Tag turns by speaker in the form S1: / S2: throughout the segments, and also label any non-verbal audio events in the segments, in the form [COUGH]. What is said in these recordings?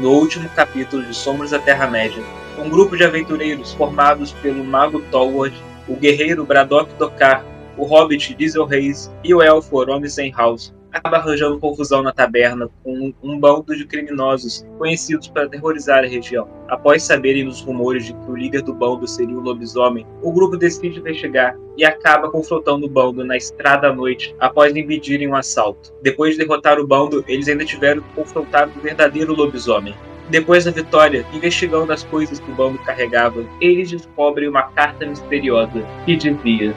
S1: no último capítulo de Sombras da Terra-média. Um grupo de aventureiros formados pelo Mago Tolward, o guerreiro Braddock Dokar, o hobbit Diesel Reis e o elfo Oromisen House acaba arranjando confusão na taberna com um bando de criminosos conhecidos para aterrorizar a região. Após saberem dos rumores de que o líder do bando seria um lobisomem, o grupo decide investigar e acaba confrontando o bando na estrada à noite após impedirem um assalto. Depois de derrotar o bando, eles ainda tiveram que confrontar o verdadeiro lobisomem. Depois da vitória, investigando as coisas que o bando carregava, eles descobrem uma carta misteriosa que dizia: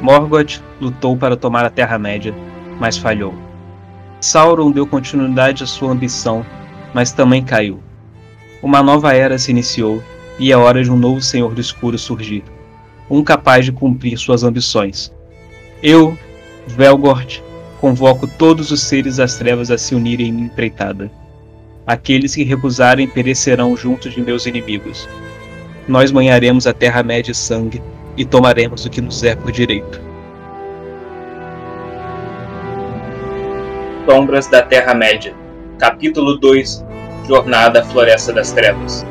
S1: Morgoth lutou para tomar a Terra-média, mas falhou. Sauron deu continuidade à sua ambição, mas também caiu. Uma nova era se iniciou e é hora de um novo Senhor do Escuro surgir, um capaz de cumprir suas ambições. Eu, Velgort, convoco todos os seres das trevas a se unirem em empreitada. Aqueles que recusarem perecerão junto de meus inimigos. Nós banharemos a Terra-média de sangue e tomaremos o que nos é por direito. Sombras da Terra-média, Capítulo 2 Jornada à Floresta das Trevas.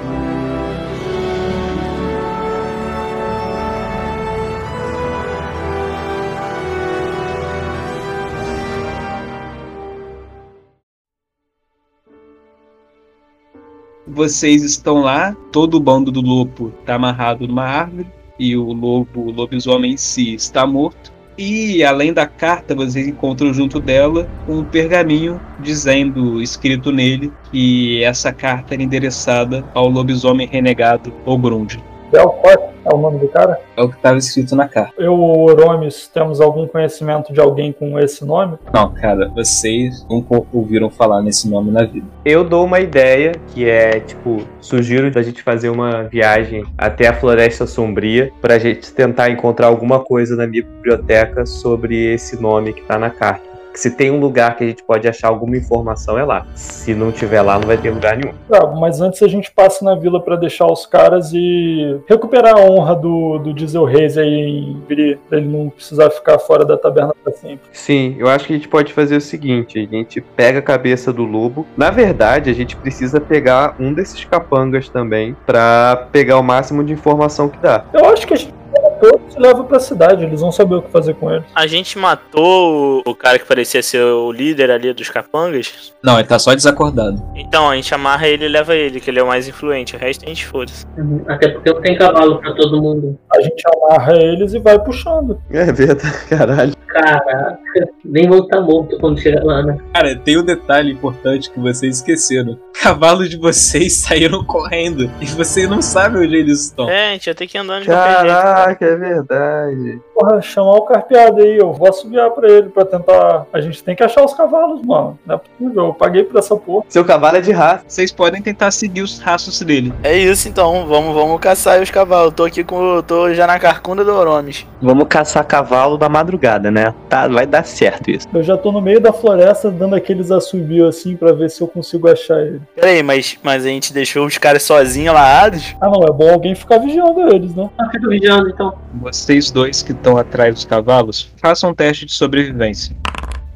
S1: Vocês estão lá, todo o bando do lobo está amarrado numa árvore e o lobo, o lobisomem em si, está morto. E além da carta, vocês encontram junto dela um pergaminho dizendo, escrito nele, que essa carta era endereçada ao lobisomem renegado Ogrund.
S2: Belfort é o nome do cara?
S1: É o que estava escrito na carta.
S2: Eu, Oromes, temos algum conhecimento de alguém com esse nome?
S1: Não, cara, vocês nunca ouviram falar nesse nome na vida.
S3: Eu dou uma ideia que é, tipo, sugiro a gente fazer uma viagem até a Floresta Sombria pra gente tentar encontrar alguma coisa na minha biblioteca sobre esse nome que tá na carta se tem um lugar que a gente pode achar alguma informação, é lá. Se não tiver lá, não vai ter lugar nenhum.
S2: Tá, mas antes a gente passa na vila para deixar os caras e recuperar a honra do, do Diesel Reis aí em pra ele não precisar ficar fora da taberna pra sempre.
S3: Sim, eu acho que a gente pode fazer o seguinte: a gente pega a cabeça do lobo. Na verdade, a gente precisa pegar um desses capangas também para pegar o máximo de informação que dá.
S2: Eu acho que a gente todos e leva pra cidade, eles vão saber o que fazer com eles.
S4: A gente matou o cara que parecia ser o líder ali dos capangas?
S1: Não, ele tá só desacordado.
S4: Então, a gente amarra ele e leva ele, que ele é o mais influente. O resto a gente foda-se.
S5: Uhum, Até porque não tem cavalo pra todo mundo.
S2: A gente amarra eles e vai puxando.
S3: É verdade, [LAUGHS] caralho.
S5: Caraca, nem vão estar morto quando chegar lá, né?
S1: Cara, tem um detalhe importante que vocês esqueceram. Cavalos de vocês [LAUGHS] saíram correndo e você não sabe onde eles estão.
S4: É, a gente ia ter que andar de qualquer jeito.
S3: Caraca, é verdade.
S2: Porra, chamar o carpeado aí, eu vou assobiar pra ele pra tentar. A gente tem que achar os cavalos, mano. Não é possível, eu paguei por essa porra.
S3: Seu cavalo é de raça.
S1: Vocês podem tentar seguir os rastros dele.
S4: É isso então, vamos, vamos caçar aí os cavalos. Tô aqui com. tô já na carcunda do Oromes.
S3: Vamos caçar cavalo da madrugada, né? Tá, vai dar certo isso.
S2: Eu já tô no meio da floresta dando aqueles assobios assim pra ver se eu consigo achar ele.
S4: Peraí, mas, mas a gente deixou os caras sozinhos alarrados?
S2: Ah, não, é bom alguém ficar vigiando eles, né?
S5: Ah, fica vigiando então.
S1: Vocês dois que estão atrás dos cavalos, façam um teste de sobrevivência.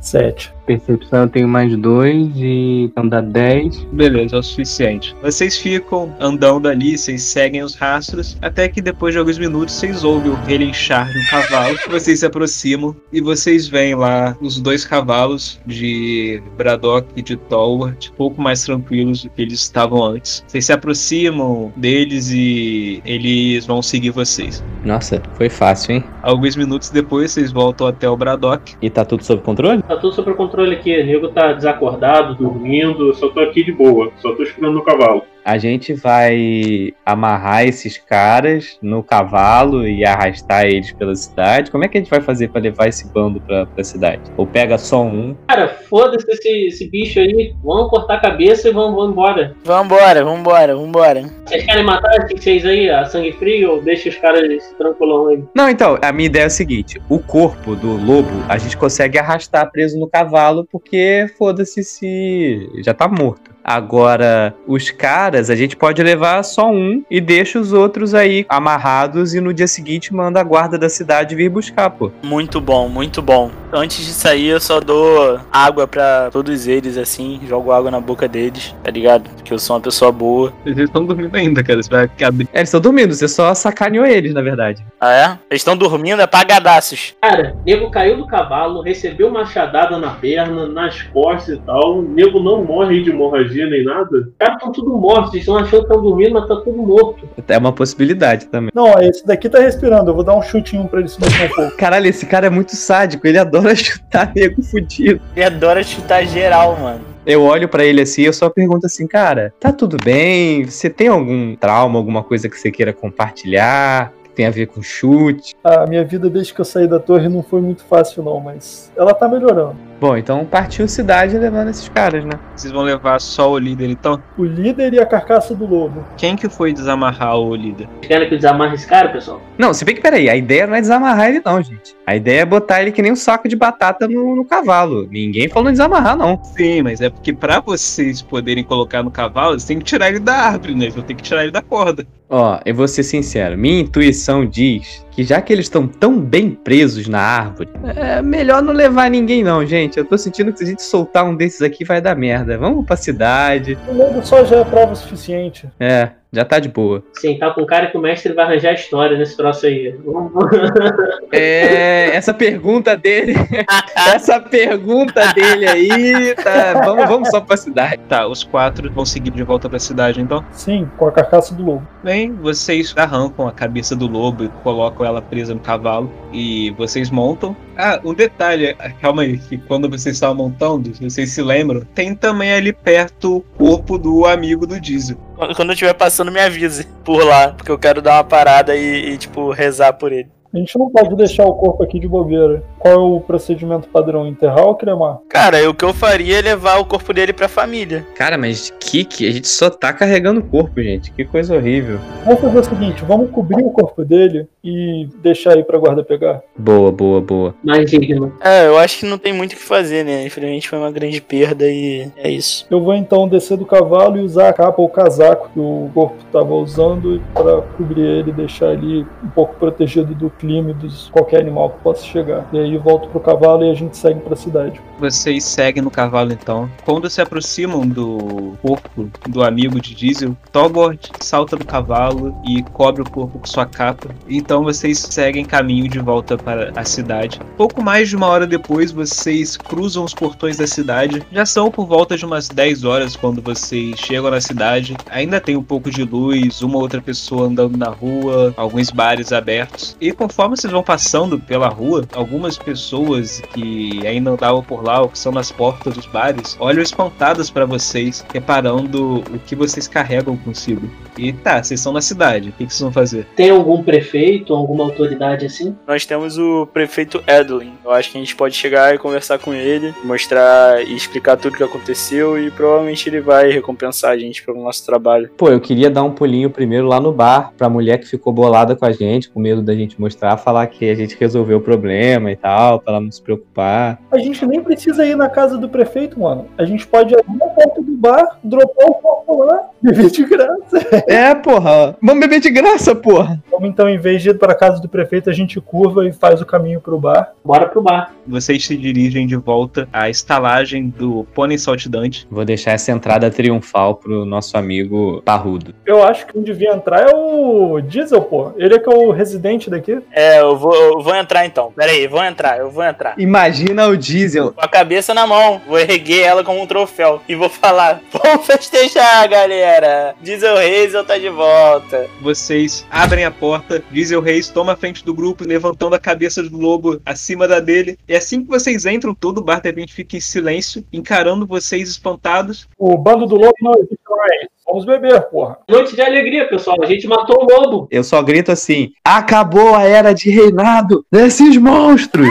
S2: Sete.
S6: Percepção eu tenho mais dois e então dá 10.
S1: Beleza, é o suficiente. Vocês ficam andando ali, vocês seguem os rastros, até que depois de alguns minutos vocês ouvem o relinchar de um cavalo. [LAUGHS] Vocês se aproximam e vocês veem lá os dois cavalos de Braddock e de Tolward, um pouco mais tranquilos do que eles estavam antes. Vocês se aproximam deles e eles vão seguir vocês.
S6: Nossa, foi fácil, hein?
S1: Alguns minutos depois vocês voltam até o Braddock.
S6: E tá tudo sob controle?
S5: Tá tudo sob controle aqui. O nego tá desacordado, dormindo. Só tô aqui de boa. Só tô esperando no cavalo.
S6: A gente vai amarrar esses caras no cavalo e arrastar eles pela cidade. Como é que a gente vai fazer pra levar esse bando pra, pra cidade? Ou pega só um?
S5: Cara, foda-se esse, esse bicho aí. Vamos cortar a cabeça e vamos, vamos embora.
S4: Vambora, vambora, vambora.
S5: Vocês querem matar esses seis aí, a sangue frio, ou deixa os caras tranquilão aí?
S3: Não, então, a minha ideia é a seguinte: o corpo do lobo a gente consegue arrastar preso no cavalo, porque foda-se se já tá morto. Agora, os caras, a gente pode levar só um e deixa os outros aí amarrados e no dia seguinte manda a guarda da cidade vir buscar, pô.
S4: Muito bom, muito bom. Antes de sair, eu só dou água pra todos eles, assim. Jogo água na boca deles, tá ligado? Porque eu sou uma pessoa boa.
S7: Eles estão dormindo ainda, cara. Você vai ficar
S3: É, eles estão dormindo, você só sacaneou eles, na verdade.
S4: Ah, é? Eles estão dormindo apagadaços.
S5: Cara, nego caiu do cavalo, recebeu uma machadada na perna, nas costas e tal. Nego não morre de hemorragia nem nada. Os caras estão tudo mortos, eles estão achando que estão dormindo, mas tá tudo morto.
S3: É uma possibilidade também.
S2: Não, esse daqui tá respirando. Eu vou dar um chutinho pra ele se mexer um pouco.
S3: Caralho, esse cara é muito sádico, ele adora [LAUGHS] chutar nego fudido.
S4: Ele adora chutar geral, mano.
S3: Eu olho pra ele assim e eu só pergunto assim, cara, tá tudo bem? Você tem algum trauma, alguma coisa que você queira compartilhar? Que tem a ver com chute?
S2: A minha vida desde que eu saí da torre não foi muito fácil, não, mas ela tá melhorando.
S3: Bom, então partiu cidade levando esses caras, né?
S1: Vocês vão levar só o líder então?
S2: O líder e a carcaça do lobo.
S1: Quem que foi desamarrar o líder?
S5: Querem que eu desamarre esse cara, pessoal?
S3: Não, se bem que peraí, a ideia não é desamarrar ele, não, gente. A ideia é botar ele que nem um saco de batata no, no cavalo. Ninguém falou em desamarrar, não.
S1: Sim, mas é porque pra vocês poderem colocar no cavalo, vocês têm que tirar ele da árvore, né? Eu tenho que tirar ele da corda.
S3: Ó, eu vou ser sincero, minha intuição diz que já que eles estão tão bem presos na árvore, é melhor não levar ninguém, não, gente. Eu tô sentindo que se a gente soltar um desses aqui vai dar merda. Vamos pra cidade.
S2: O lobo só já é prova suficiente.
S3: É, já tá de boa.
S5: Sim, tá com cara que o mestre vai arranjar história nesse troço aí. [LAUGHS]
S3: É, essa pergunta dele, [LAUGHS] essa pergunta dele aí, tá, vamos, vamos só pra cidade.
S1: Tá, os quatro vão seguir de volta pra cidade então.
S2: Sim, com a carcaça do lobo.
S1: Bem, vocês arrancam a cabeça do lobo e colocam ela presa no cavalo. E vocês montam. Ah, um detalhe, calma aí, que quando vocês estavam montando, se vocês se lembram, tem também ali perto o corpo do amigo do Diesel.
S4: Quando eu estiver passando, me avise por lá, porque eu quero dar uma parada e, e, tipo, rezar por ele.
S2: A gente não pode deixar o corpo aqui de bobeira. Qual é o procedimento padrão? Enterrar ou cremar?
S4: Cara, o que eu faria é levar o corpo dele pra família.
S3: Cara, mas que, que a gente só tá carregando o corpo, gente. Que coisa horrível.
S2: Vamos fazer o seguinte: vamos cobrir o corpo dele e deixar aí pra guarda pegar.
S3: Boa, boa, boa.
S5: Mais digno.
S4: É, eu acho que não tem muito o que fazer, né? Infelizmente foi uma grande perda e é isso.
S2: Eu vou então descer do cavalo e usar a capa ou o casaco que o corpo tava usando pra cobrir ele e deixar ele um pouco protegido do clima e dos qualquer animal que possa chegar. E aí volto pro cavalo e a gente segue pra cidade.
S1: Vocês seguem no cavalo então. Quando se aproximam do corpo do amigo de Diesel, Togord salta do cavalo e cobre o corpo com sua capa. Então vocês seguem caminho de volta para a cidade. Pouco mais de uma hora depois, vocês cruzam os portões da cidade. Já são por volta de umas 10 horas quando vocês chegam na cidade. Ainda tem um pouco de luz, uma outra pessoa andando na rua, alguns bares abertos. E conforme vocês vão passando pela rua, algumas pessoas que ainda andavam por lá ou que são nas portas dos bares olham espantadas para vocês, reparando o que vocês carregam consigo. E tá, vocês estão na cidade, o que vocês vão fazer?
S5: Tem algum prefeito, alguma autoridade assim?
S4: Nós temos o prefeito Edwin. Eu acho que a gente pode chegar e conversar com ele, mostrar e explicar tudo o que aconteceu e provavelmente ele vai recompensar a gente pelo nosso trabalho.
S3: Pô, eu queria dar um pulinho primeiro lá no bar pra mulher que ficou bolada com a gente, com medo da gente mostrar, falar que a gente resolveu o problema e tal, pra ela não se preocupar.
S2: A gente nem precisa ir na casa do prefeito, mano. A gente pode ir na porta do bar, dropar o corpo lá, [LAUGHS] beber de graça.
S3: É, porra, vamos beber de graça, porra.
S2: Vamos então, em vez de ir para a casa do prefeito, a gente curva e faz o caminho pro bar.
S5: Bora pro bar.
S1: Vocês se dirigem de volta à estalagem do Pônei Saltidante.
S3: Vou deixar essa entrada triunfal pro nosso amigo Parrudo.
S2: Eu acho que quem devia entrar é o Diesel, pô. Ele é que é o residente daqui.
S4: É, eu vou, eu vou entrar então. Pera aí, vou entrar, eu vou entrar.
S3: Imagina o Diesel.
S4: Com a cabeça na mão, vou erguer ela como um troféu e vou falar: [LAUGHS] Vamos festejar, galera! Diesel Hazel tá de volta.
S1: Vocês abrem a porta, Diesel Reis toma a frente do grupo, levantando a cabeça do lobo acima da dele. E assim que vocês entram, todo o bar de repente fica em silêncio, encarando vocês espantados.
S2: O bando do lobo não existe mais. Vamos beber, porra.
S5: Noite de alegria, pessoal. A gente matou o lobo.
S3: Eu só grito assim: acabou a era de reinado desses monstros!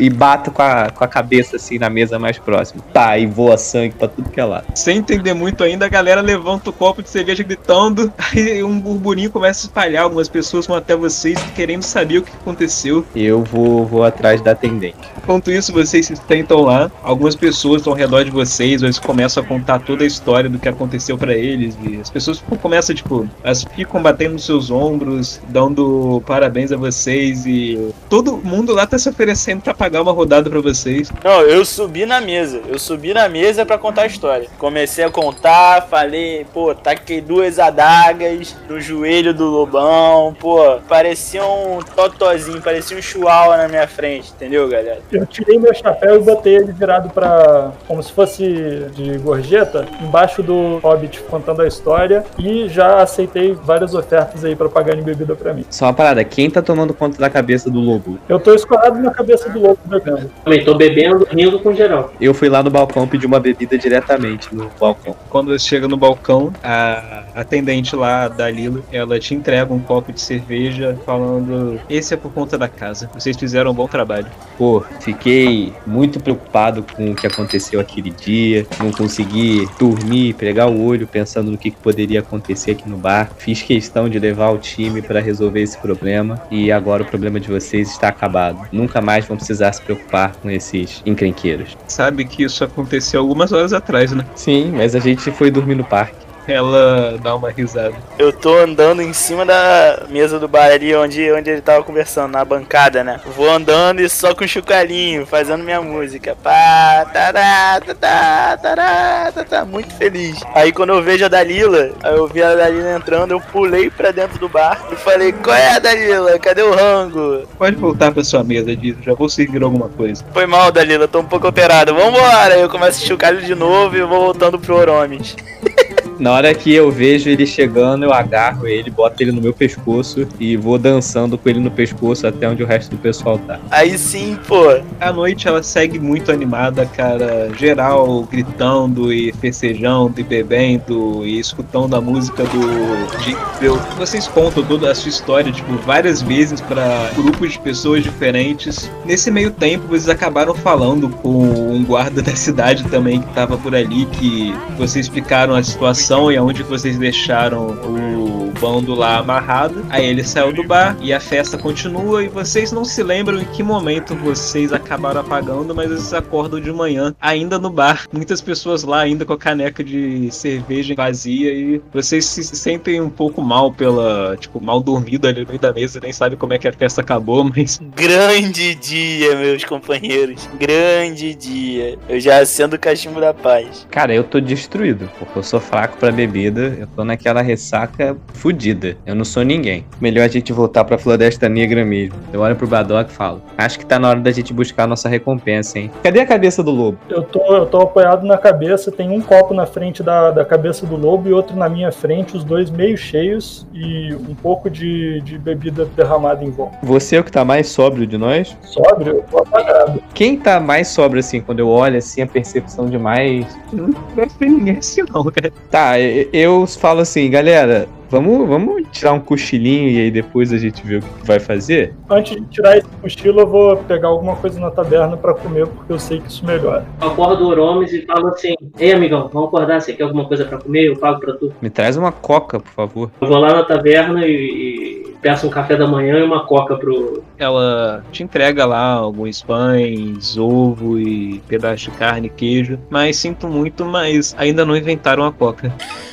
S3: E bato com a, com a cabeça assim na mesa mais próxima. Tá, e voa sangue pra tudo que é lado.
S1: Sem entender muito ainda, a galera levanta o copo de cerveja gritando, [LAUGHS] aí um burburinho começa a espalhar, algumas pessoas vão até vocês querendo saber o que aconteceu.
S3: Eu vou, vou atrás da atendente.
S1: Enquanto isso, vocês se sentam lá, algumas pessoas estão ao redor de vocês, eles começam a contar toda a história do que aconteceu pra eles, e as pessoas começam, tipo, elas ficam batendo nos seus ombros, dando parabéns a vocês, e todo mundo lá tá se oferecendo pra pagar uma rodada pra vocês.
S4: Não, eu subi na mesa. Eu subi na mesa pra contar a história. Comecei a contar, falei, pô, taquei duas adagas no joelho do lobão, pô, parecia um totozinho, parecia um chihuahua na minha frente, entendeu, galera?
S2: Eu tirei meu chapéu e botei ele virado pra. como se fosse de gorjeta, embaixo do Hobbit contando a história e já aceitei várias ofertas aí pra pagar em bebida pra mim.
S3: Só uma parada, quem tá tomando conta da cabeça do lobo?
S2: Eu tô escorado na cabeça do lobo bebendo.
S5: Também tô bebendo, rindo com geral.
S3: Eu fui lá no balcão pedir uma bebida diretamente no balcão.
S1: Quando você chega no balcão, a atendente lá da Lila, ela te entrega um copo de cerveja falando: Esse é por conta da casa. Vocês fizeram um bom trabalho.
S3: Pô, fiquei muito preocupado com o que aconteceu aquele dia. Não consegui dormir, pregar o olho pensando no que, que poderia acontecer aqui no bar. Fiz questão de levar o time pra resolver esse problema. E agora o problema de vocês está acabado. Nunca mais vão precisar se preocupar com esses encrenqueiros.
S1: Sabe que isso aconteceu algumas horas atrás, né?
S3: Sim, mas a gente foi dormir no parque.
S1: Ela dá uma risada.
S4: Eu tô andando em cima da mesa do bar ali onde, onde ele tava conversando, na bancada, né? Vou andando e só com chucalinho, fazendo minha música. Pá, tará, tatá, tará, tatá, muito feliz. Aí quando eu vejo a Dalila, aí eu vi a Dalila entrando, eu pulei pra dentro do bar e falei, qual é a Dalila? Cadê o rango?
S1: Pode voltar pra sua mesa, Diz. Já vou servir alguma coisa.
S4: Foi mal, Dalila, tô um pouco operado. Vambora! Aí eu começo a chucar de novo e vou voltando pro Oromes. [LAUGHS]
S3: Na hora que eu vejo ele chegando, eu agarro ele, boto ele no meu pescoço e vou dançando com ele no pescoço até onde o resto do pessoal tá.
S4: Aí sim, pô.
S1: A noite ela segue muito animada, cara. Geral gritando e festejando e bebendo e escutando a música do Jingle. Vocês contam toda a sua história, tipo, várias vezes para grupos de pessoas diferentes. Nesse meio tempo, vocês acabaram falando com um guarda da cidade também que tava por ali, que vocês explicaram a situação e aonde vocês deixaram o bando lá amarrado. Aí ele saiu do bar e a festa continua e vocês não se lembram em que momento vocês acabaram apagando, mas vocês acordam de manhã ainda no bar. Muitas pessoas lá ainda com a caneca de cerveja vazia e vocês se sentem um pouco mal pela, tipo, mal dormido ali no meio da mesa, nem sabe como é que a festa acabou, [LAUGHS] mas
S4: Grande dia, meus companheiros. Grande dia. Eu já acendo o cachimbo da paz.
S3: Cara, eu tô destruído, porque eu sou fraco pra bebida, eu tô naquela ressaca fudida. Eu não sou ninguém. Melhor a gente voltar pra Floresta Negra mesmo. Eu olho pro Badoc e falo: Acho que tá na hora da gente buscar a nossa recompensa, hein? Cadê a cabeça do lobo?
S2: Eu tô, eu tô apoiado na cabeça, tem um copo na frente da, da cabeça do lobo e outro na minha frente, os dois meio cheios e um pouco de, de bebida derramada em volta.
S3: Você é o que tá mais sóbrio de nós?
S2: Sóbrio, eu tô apagado.
S3: Quem tá mais sóbrio assim, quando eu olho assim, a percepção de mais.
S1: não deve ter ninguém assim não, cara.
S3: Tá, e- eu falo assim, galera, vamos, vamos tirar um cochilinho e aí depois a gente vê o que vai fazer?
S2: Antes de tirar esse cochilo, eu vou pegar alguma coisa na taberna pra comer, porque eu sei que isso melhora.
S5: Eu acordo o Oromes e falo assim: Ei, amigão, vamos acordar? Você quer alguma coisa pra comer? Eu pago pra tu.
S3: Me traz uma coca, por favor.
S5: Eu vou lá na taverna e, peço um café da manhã e uma coca pro.
S1: Ela te entrega lá alguns pães, ovo e pedaço de carne, queijo. Mas sinto muito, mas ainda não inventaram a coca. [LAUGHS]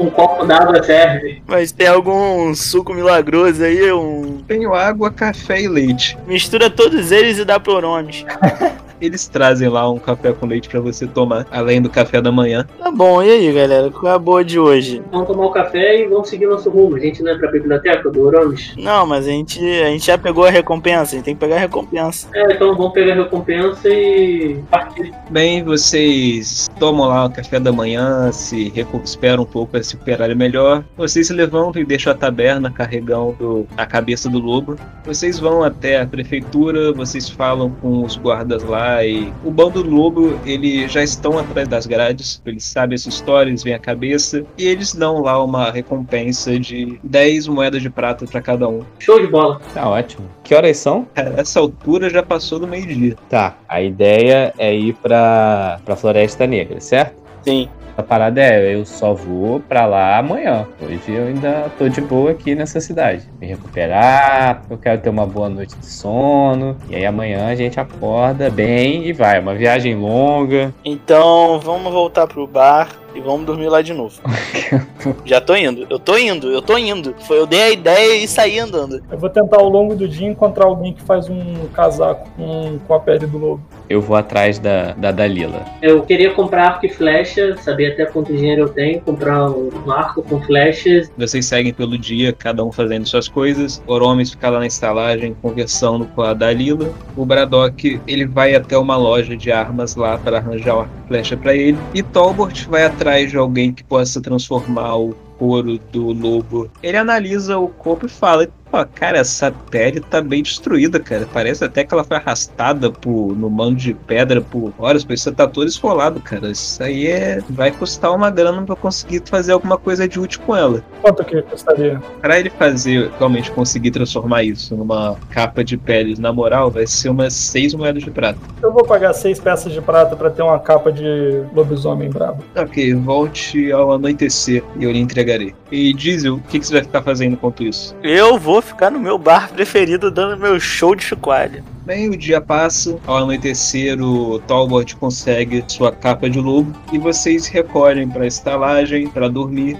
S5: Um copo d'água serve.
S4: Mas tem algum suco milagroso aí? Um...
S1: Tenho água, café e leite.
S4: Mistura todos eles e dá pro Oromes. [LAUGHS]
S1: Eles trazem lá um café com leite pra você tomar, além do café da manhã.
S4: Tá bom, e aí, galera? Qual é a boa de hoje?
S5: Vamos tomar o café e vamos seguir nosso rumo. A gente não é pra biblioteca do Oromes?
S4: Não, mas a gente, a gente já pegou a recompensa, a gente tem que pegar a recompensa.
S5: É, então vamos pegar a recompensa e partir.
S1: Bem, vocês tomam lá o café da manhã, se recuperam um pouco para se recuperarem melhor. Vocês se levantam e deixam a taberna carregando a cabeça do lobo. Vocês vão até a prefeitura, vocês falam com os guardas lá vai. O bando do lobo, eles já estão atrás das grades, eles sabem essa história, eles veem a cabeça, e eles dão lá uma recompensa de 10 moedas de prata para cada um.
S5: Show de bola.
S6: Tá ótimo. Que horas são?
S1: Cara, essa altura já passou do meio-dia.
S6: Tá. A ideia é ir pra, pra Floresta Negra, certo?
S4: Sim.
S6: A parada é, eu só vou pra lá amanhã. Hoje eu ainda tô de boa aqui nessa cidade. Me recuperar, eu quero ter uma boa noite de sono. E aí amanhã a gente acorda bem e vai. Uma viagem longa.
S4: Então vamos voltar pro bar e vamos dormir lá de novo. [LAUGHS] Já tô indo, eu tô indo, eu tô indo. Foi eu dei a ideia e saí andando.
S2: Eu vou tentar ao longo do dia encontrar alguém que faz um casaco com, com a pele do lobo.
S6: Eu vou atrás da, da Dalila.
S5: Eu queria comprar arco e flecha, saber até quanto dinheiro eu tenho, comprar um arco com flechas.
S1: Vocês seguem pelo dia, cada um fazendo suas coisas. Oromes fica lá na estalagem conversando com a Dalila. O Braddock ele vai até uma loja de armas lá para arranjar o arco e flecha para ele. E Tolbert vai atrás de alguém que possa transformar o couro do lobo. Ele analisa o corpo e fala: Pô, cara, essa pele tá bem destruída, cara. Parece até que ela foi arrastada por, no mano de pedra por horas, pois você tá todo esfolado, cara. Isso aí é. Vai custar uma grana pra conseguir fazer alguma coisa de útil com ela.
S2: Quanto que custaria?
S1: Pra ele fazer, realmente conseguir transformar isso numa capa de peles, na moral, vai ser umas seis moedas de prata.
S2: Eu vou pagar seis peças de prata pra ter uma capa de lobisomem brabo.
S1: Ok, volte ao anoitecer e eu lhe entregarei. E Diesel, o que, que você vai ficar fazendo enquanto isso?
S4: Eu vou ficar no meu bar preferido dando meu show de chocalho.
S1: Bem, o dia passa, ao anoitecer o Talbot consegue sua capa de lobo e vocês recolhem para a estalagem para dormir.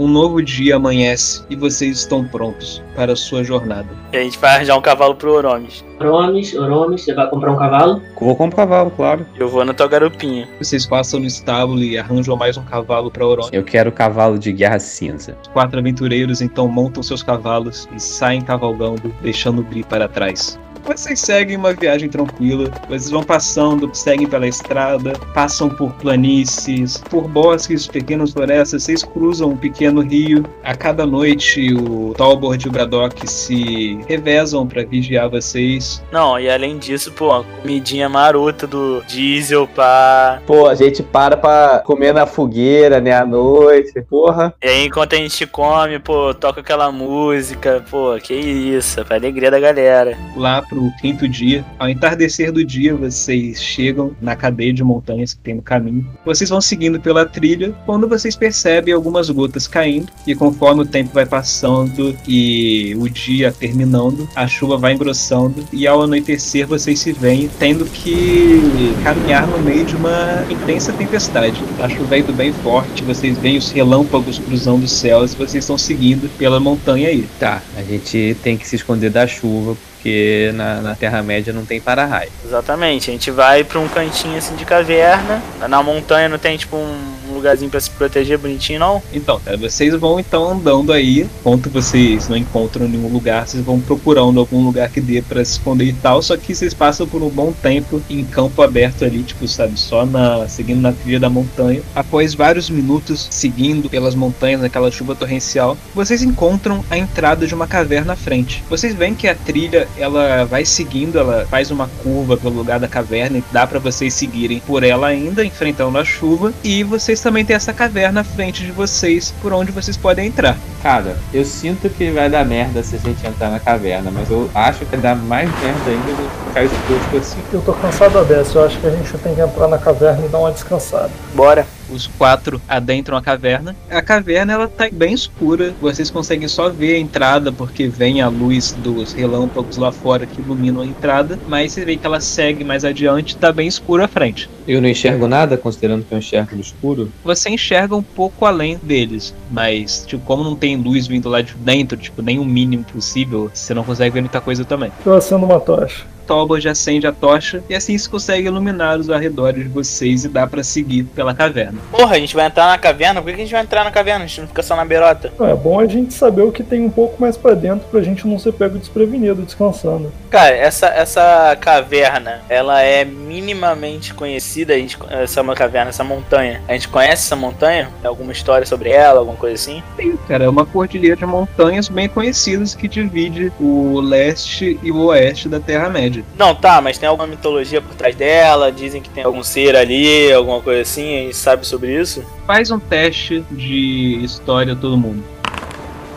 S1: Um novo dia amanhece e vocês estão prontos para a sua jornada.
S4: E a gente vai arranjar um cavalo pro Oromes.
S5: Oromes, Oromes, você vai comprar um cavalo?
S6: Vou comprar um cavalo, claro.
S4: Eu vou na tua garupinha.
S1: Vocês passam no estábulo e arranjam mais um cavalo para Oromes.
S6: Eu quero cavalo de guerra cinza.
S1: Os quatro aventureiros então montam seus cavalos e saem cavalgando, deixando o Bri para trás. Vocês seguem uma viagem tranquila, vocês vão passando, seguem pela estrada, passam por planícies, por bosques, pequenas florestas, vocês cruzam um pequeno rio. A cada noite o Talbot e o Braddock se revezam para vigiar vocês.
S4: Não, e além disso, pô, a comidinha marota do diesel pra.
S6: Pô, a gente para pra comer na fogueira, né, à noite. Porra.
S4: E aí, enquanto a gente come, pô, toca aquela música, pô, que isso, pra alegria da galera.
S1: Lá pro quinto dia, ao entardecer do dia, vocês chegam na cadeia de montanhas que tem no caminho. Vocês vão seguindo pela trilha quando vocês percebem algumas gotas caindo e conforme o tempo vai passando e o dia terminando, a chuva vai engrossando e ao anoitecer vocês se veem tendo que caminhar no meio de uma intensa tempestade. Tá chovendo bem forte, vocês veem os relâmpagos cruzando os céus e vocês estão seguindo pela montanha aí.
S6: Tá, a gente tem que se esconder da chuva, porque na, na Terra-média não tem para-raio.
S4: Exatamente, a gente vai pra um cantinho assim de caverna. Na montanha não tem tipo um lugarzinho pra se proteger bonitinho, não?
S1: Então, cara, vocês vão então andando aí, enquanto vocês não encontram nenhum lugar, vocês vão procurando algum lugar que dê pra se esconder e tal, só que vocês passam por um bom tempo em campo aberto ali, tipo, sabe, só na seguindo na trilha da montanha. Após vários minutos seguindo pelas montanhas naquela chuva torrencial, vocês encontram a entrada de uma caverna à frente. Vocês veem que a trilha, ela vai seguindo, ela faz uma curva pelo lugar da caverna e dá pra vocês seguirem por ela ainda, enfrentando a chuva, e vocês também têm essa caverna à frente de vocês, por onde vocês podem entrar.
S6: Cara, eu sinto que vai dar merda se a gente entrar na caverna, mas eu acho que vai dar mais merda ainda do que ficar exposto assim.
S2: Eu tô cansado dessa, eu acho que a gente tem que entrar na caverna e dar uma descansada.
S4: Bora.
S1: Os quatro adentram a caverna. A caverna ela tá bem escura. Vocês conseguem só ver a entrada porque vem a luz dos relâmpagos lá fora que iluminam a entrada. Mas você vê que ela segue mais adiante, tá bem escuro à frente.
S6: Eu não enxergo nada, considerando que eu enxergo no escuro.
S1: Você enxerga um pouco além deles, mas tipo, como não tem luz vindo lá de dentro, tipo, nem o mínimo possível, você não consegue ver muita coisa também.
S2: Eu acendo uma tocha.
S1: Talbot acende a tocha e assim se consegue iluminar os arredores de vocês e dá pra seguir pela caverna.
S4: Porra, a gente vai entrar na caverna? Por que a gente vai entrar na caverna? A gente não fica só na beirota.
S2: É bom a gente saber o que tem um pouco mais pra dentro pra gente não ser pego desprevenido descansando.
S4: Cara, essa, essa caverna, ela é minimamente conhecida. A gente, essa é uma caverna, essa montanha. A gente conhece essa montanha? Tem alguma história sobre ela, alguma coisa assim?
S1: Sim, cara, é uma cordilheira de montanhas bem conhecidas que divide o leste e o oeste da Terra-média.
S4: Não, tá, mas tem alguma mitologia por trás dela? Dizem que tem algum ser ali, alguma coisa assim? A gente sabe sobre isso?
S1: Faz um teste de história todo mundo.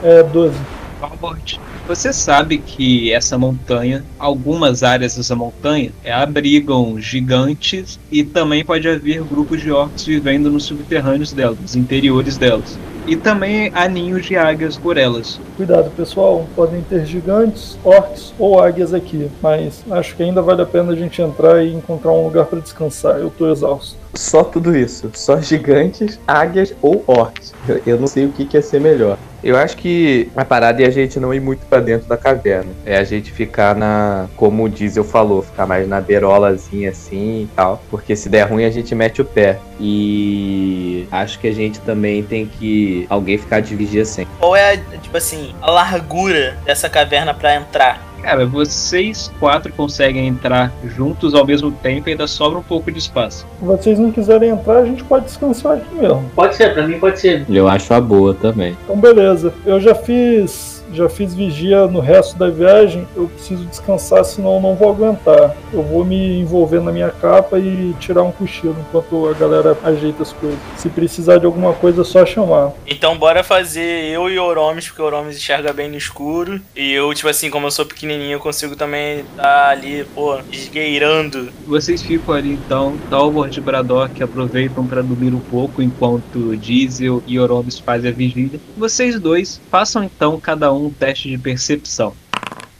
S2: É 12.
S1: Talbot, Você sabe que essa montanha, algumas áreas dessa montanha, é, abrigam gigantes e também pode haver grupos de orcs vivendo nos subterrâneos delas, nos interiores delas. E também há ninhos de águias por elas.
S2: Cuidado, pessoal. Podem ter gigantes, orcs ou águias aqui. Mas acho que ainda vale a pena a gente entrar e encontrar um lugar pra descansar. Eu tô exausto.
S3: Só tudo isso. Só gigantes, águias ou orcs. Eu, eu não sei o que, que ia ser melhor. Eu acho que a parada é a gente não ir muito pra dentro da caverna. É a gente ficar na. Como o Diesel falou, ficar mais na beirolazinha assim e tal. Porque se der ruim a gente mete o pé. E acho que a gente também tem que. Alguém ficar de vigia sempre.
S4: Qual é, a, tipo assim, a largura dessa caverna pra entrar?
S1: Cara, vocês quatro conseguem entrar juntos ao mesmo tempo e ainda sobra um pouco de espaço.
S2: Se vocês não quiserem entrar, a gente pode descansar aqui mesmo.
S5: Pode ser, pra mim pode ser.
S6: Eu acho a boa também.
S2: Então, beleza. Eu já fiz. Já fiz vigia no resto da viagem. Eu preciso descansar, senão eu não vou aguentar. Eu vou me envolver na minha capa e tirar um cochilo enquanto a galera ajeita as coisas. Se precisar de alguma coisa, é só chamar.
S4: Então bora fazer eu e Oromes, porque o Oromes enxerga bem no escuro. E eu, tipo assim, como eu sou pequenininho, eu consigo também estar ali, pô, esgueirando.
S1: Vocês ficam ali então, Talbot e Braddock aproveitam para dormir um pouco enquanto Diesel e Oromis fazem a vigília. Vocês dois façam então cada um um teste de percepção.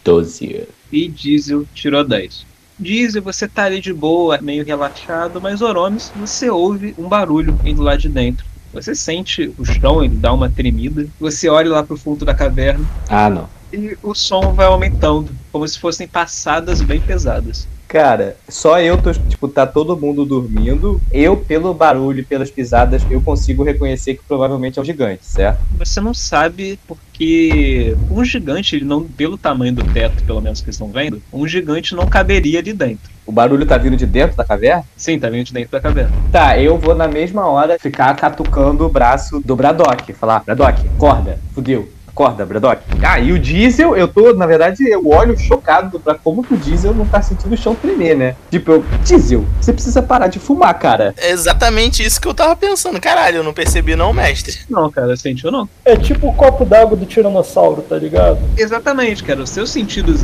S6: 12.
S1: E Diesel tirou 10. Diesel, você tá ali de boa, meio relaxado, mas Oromis, você ouve um barulho indo lá de dentro. Você sente o chão, ele dá uma tremida. Você olha lá pro fundo da caverna
S6: Ah, não.
S1: e o som vai aumentando, como se fossem passadas bem pesadas.
S3: Cara, só eu tô, tipo, tá todo mundo dormindo. Eu, pelo barulho e pelas pisadas, eu consigo reconhecer que provavelmente é um gigante, certo?
S1: Você não sabe porque um gigante, ele não, pelo tamanho do teto, pelo menos que estão vendo, um gigante não caberia ali dentro.
S3: O barulho tá vindo de dentro da caverna?
S1: Sim, tá vindo de dentro da caverna.
S3: Tá, eu vou na mesma hora ficar catucando o braço do Braddock. Falar, Braddock, acorda, fudeu. Acorda, Braddock. Ah, e o diesel, eu tô, na verdade, eu olho chocado pra como que o diesel não tá sentindo o chão tremer, né? Tipo, eu, diesel, você precisa parar de fumar, cara.
S4: É exatamente isso que eu tava pensando. Caralho, eu não percebi não, mestre.
S1: Não, cara, sentiu não.
S2: É tipo o copo d'água do tiranossauro, tá ligado?
S1: Exatamente, cara. Os seus sentidos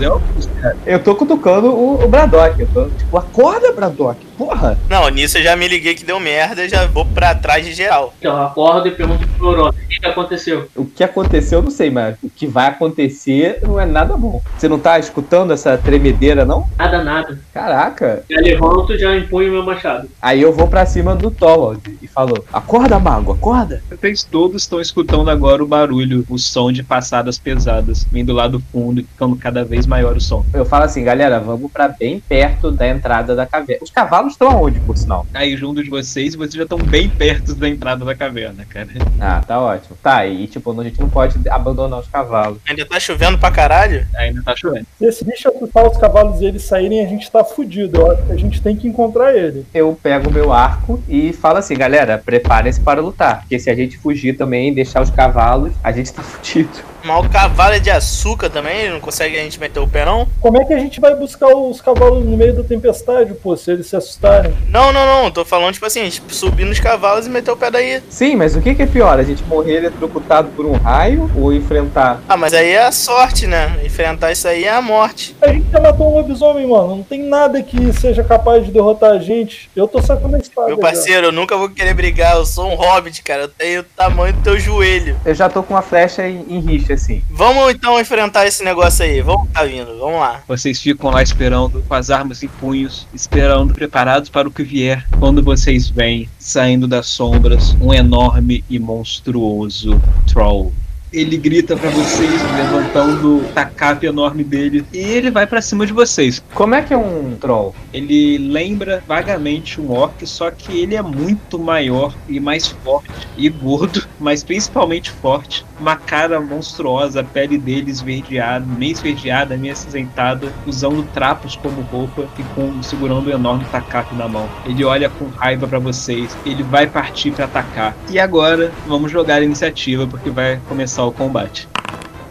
S1: cara.
S3: Eu tô cutucando o, o Braddock. Eu tô, tipo, acorda, Braddock. Porra.
S4: Não, nisso eu já me liguei que deu merda, já vou pra trás de geral.
S5: Então eu acordo e pergunto pro Orochi, o que, que aconteceu?
S3: O que aconteceu, eu não sei, mas o que vai acontecer não é nada bom. Você não tá escutando essa tremedeira, não?
S5: Nada, nada.
S3: Caraca.
S5: Já levanto e já empunho meu machado.
S3: Aí eu vou pra cima do Torvald e falo: Acorda, mago, acorda.
S1: Vocês todos estão escutando agora o barulho, o som de passadas pesadas, vindo lá do fundo e ficando cada vez maior o som.
S3: Eu falo assim, galera, vamos pra bem perto da entrada da caverna. Os cavalos estão aonde, por sinal?
S1: Aí junto de vocês, vocês já estão bem perto da entrada da caverna, cara.
S3: Ah, tá ótimo. Tá, e tipo, a gente não pode abandonar os cavalos.
S4: Ainda tá chovendo pra caralho?
S1: Ainda tá chovendo.
S2: Se esse bicho assustar os cavalos e eles saírem, a gente tá fudido. Eu acho que a gente tem que encontrar ele.
S3: Eu pego o meu arco e falo assim, galera, preparem-se para lutar. Porque se a gente fugir também e deixar os cavalos, a gente tá [LAUGHS] fudido.
S4: Mas o cavalo é de açúcar também, não consegue a gente meter o pé não?
S2: Como é que a gente vai buscar os cavalos no meio da tempestade, pô, se eles se assustarem?
S4: Não, não, não, tô falando tipo assim, a gente subir nos cavalos e meter o pé daí.
S3: Sim, mas o que, que é pior? A gente morrer eletrocutado por um raio ou enfrentar?
S4: Ah, mas aí é a sorte, né? Enfrentar isso aí é a morte.
S2: A gente já matou um lobisomem, mano. Não tem nada que seja capaz de derrotar a gente. Eu tô sacando a espada.
S4: Meu
S2: já.
S4: parceiro, eu nunca vou querer brigar, eu sou um hobbit, cara, eu tenho o tamanho do teu joelho.
S3: Eu já tô com uma flecha em, em assim.
S4: Vamos então enfrentar esse negócio aí, vamos tá vindo, vamos lá.
S1: Vocês ficam lá esperando, com as armas em punhos, esperando, preparados para o que vier. Quando vocês veem, saindo das sombras, um enorme e monstruoso troll. Ele grita pra vocês, levantando o tacape enorme dele, e ele vai pra cima de vocês.
S3: Como é que é um troll?
S1: Ele lembra vagamente um orc, só que ele é muito maior e mais forte e gordo, [LAUGHS] mas principalmente forte. Uma cara monstruosa, a pele dele esverdeada, meio esverdeada, meio acinzentada, usando trapos como roupa e com segurando um enorme tacape na mão. Ele olha com raiva pra vocês, ele vai partir pra atacar. E agora vamos jogar a iniciativa porque vai começar o combate.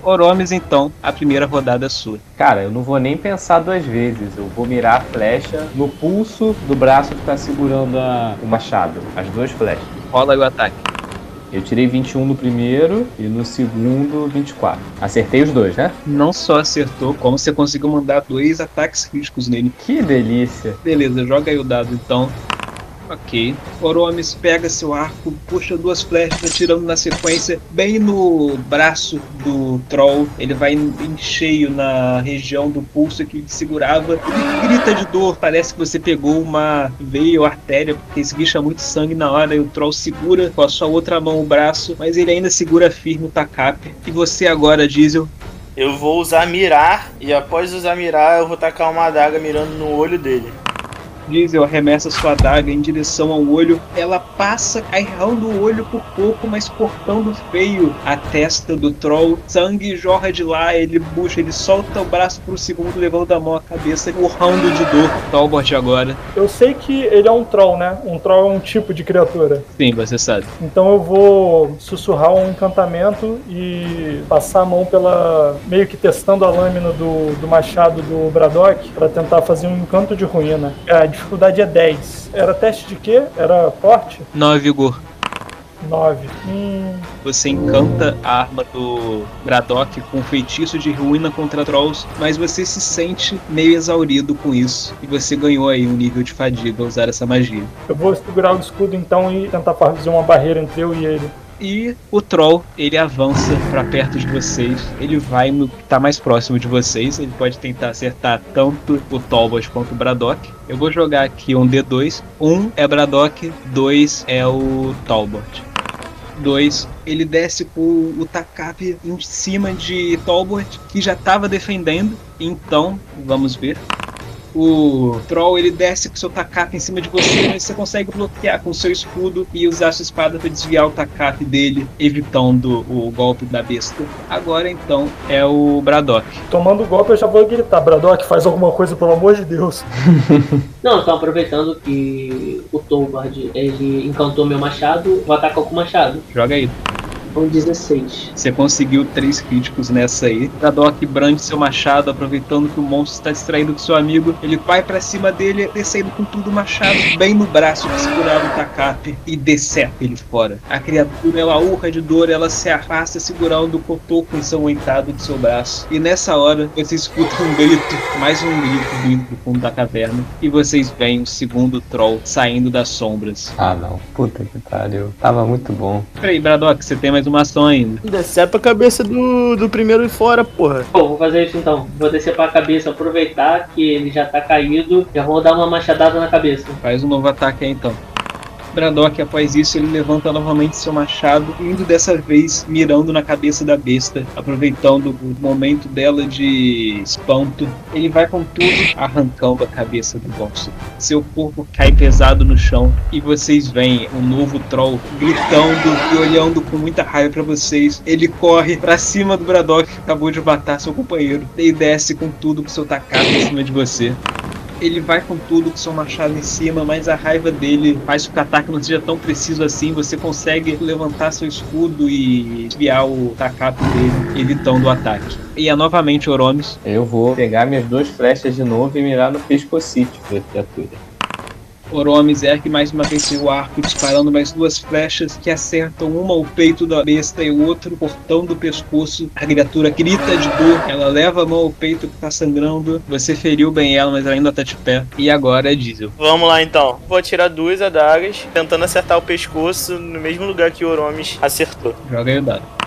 S1: Oromes, então, a primeira rodada é sua.
S3: Cara, eu não vou nem pensar duas vezes. Eu vou mirar a flecha no pulso do braço que tá segurando a- o machado. As duas flechas.
S1: Rola aí o ataque.
S3: Eu tirei 21 no primeiro e no segundo 24. Acertei os dois, né?
S1: Não só acertou, como você conseguiu mandar dois ataques críticos nele.
S3: Que delícia.
S1: Beleza, joga aí o dado então. Ok. Oromes pega seu arco, puxa duas flechas, atirando na sequência, bem no braço do troll. Ele vai em cheio na região do pulso que ele segurava. Ele grita de dor, parece que você pegou uma veia ou artéria, porque esguicha muito sangue na hora. E o troll segura com a sua outra mão o braço, mas ele ainda segura firme o tacape. E você agora, Diesel,
S4: Eu vou usar mirar e após usar mirar eu vou tacar uma adaga mirando no olho dele.
S1: Diesel arremessa sua adaga em direção ao olho. Ela passa, errando o olho por pouco, mas cortando feio a testa do troll. Sangue jorra de lá, ele puxa, ele solta o braço por um segundo, levando a mão à cabeça, urrando de dor. Talbot agora.
S2: Eu sei que ele é um troll, né? Um troll é um tipo de criatura.
S1: Sim, você sabe.
S2: Então eu vou sussurrar um encantamento e passar a mão pela. meio que testando a lâmina do, do machado do Braddock para tentar fazer um encanto de ruína. A dificuldade é 10. Era teste de quê? Era forte?
S1: 9 vigor.
S2: 9. Hum,
S1: Você encanta a arma do Braddock com um feitiço de ruína contra trolls, mas você se sente meio exaurido com isso. E você ganhou aí um nível de fadiga ao usar essa magia.
S2: eu vou segurar o escudo então e tentar fazer uma barreira entre eu e ele.
S1: E o troll, ele avança pra perto de vocês. Ele vai no que tá mais próximo de vocês. Ele pode tentar acertar tanto o Talbot quanto o Braddock. Eu vou jogar aqui um D2. Um é Braddock, dois é o Talbot. 2, ele desce com o tacape em cima de Talbot, que já estava defendendo. Então, vamos ver. O Troll ele desce com seu tacape em cima de você, mas você consegue bloquear com seu escudo e usar sua espada para desviar o tacape dele, evitando o golpe da besta. Agora então é o Braddock.
S2: Tomando o golpe eu já vou gritar, Braddock, faz alguma coisa pelo amor de Deus. [LAUGHS]
S5: Não, então aproveitando que o Tolbard ele encantou meu machado, vou atacar com o machado.
S1: Joga aí.
S5: Um 16.
S1: Você conseguiu três críticos nessa aí. Braddock brande seu machado, aproveitando que o monstro está distraído com seu amigo. Ele vai pra cima dele, descendo com tudo o machado, bem no braço que segurava o tacape, e decepa ele fora. A criatura, ela urra de dor, ela se afasta, segurando o cotoco ensanguentado de seu braço. E nessa hora, você escuta um grito, mais um grito vindo do fundo da caverna, e vocês veem o segundo troll saindo das sombras.
S3: Ah, não. Puta que pariu. Tava muito bom.
S1: Peraí, Braddock, você tem mais uma ação ainda.
S4: Decepa a cabeça do, do primeiro e fora, porra.
S5: Bom, vou fazer isso então. Vou descer pra cabeça, aproveitar que ele já tá caído. Já vou dar uma machadada na cabeça.
S1: Faz um novo ataque aí então. Braddock, após isso, ele levanta novamente seu machado, indo dessa vez mirando na cabeça da besta, aproveitando o momento dela de espanto. Ele vai com tudo arrancando a cabeça do monstro. Seu corpo cai pesado no chão e vocês veem um novo troll gritando e olhando com muita raiva pra vocês. Ele corre pra cima do Braddock que acabou de matar seu companheiro e desce com tudo com seu tacape em cima de você ele vai com tudo com seu machado em cima, mas a raiva dele faz com que o ataque não seja tão preciso assim. Você consegue levantar seu escudo e desviar o tacape dele, evitando o ataque. E é novamente Oromes.
S3: Eu vou pegar minhas duas flechas de novo e mirar no pescocito da criatura.
S1: Oromes ergue mais uma vez seu arco, disparando mais duas flechas que acertam uma ao peito da besta e o outro cortando o pescoço. A criatura grita de dor, ela leva a mão ao peito que tá sangrando. Você feriu bem ela, mas ela ainda tá de pé. E agora é Diesel.
S4: Vamos lá então. Vou atirar duas adagas, tentando acertar o pescoço no mesmo lugar que o Oromes acertou.
S1: Joga aí o dado.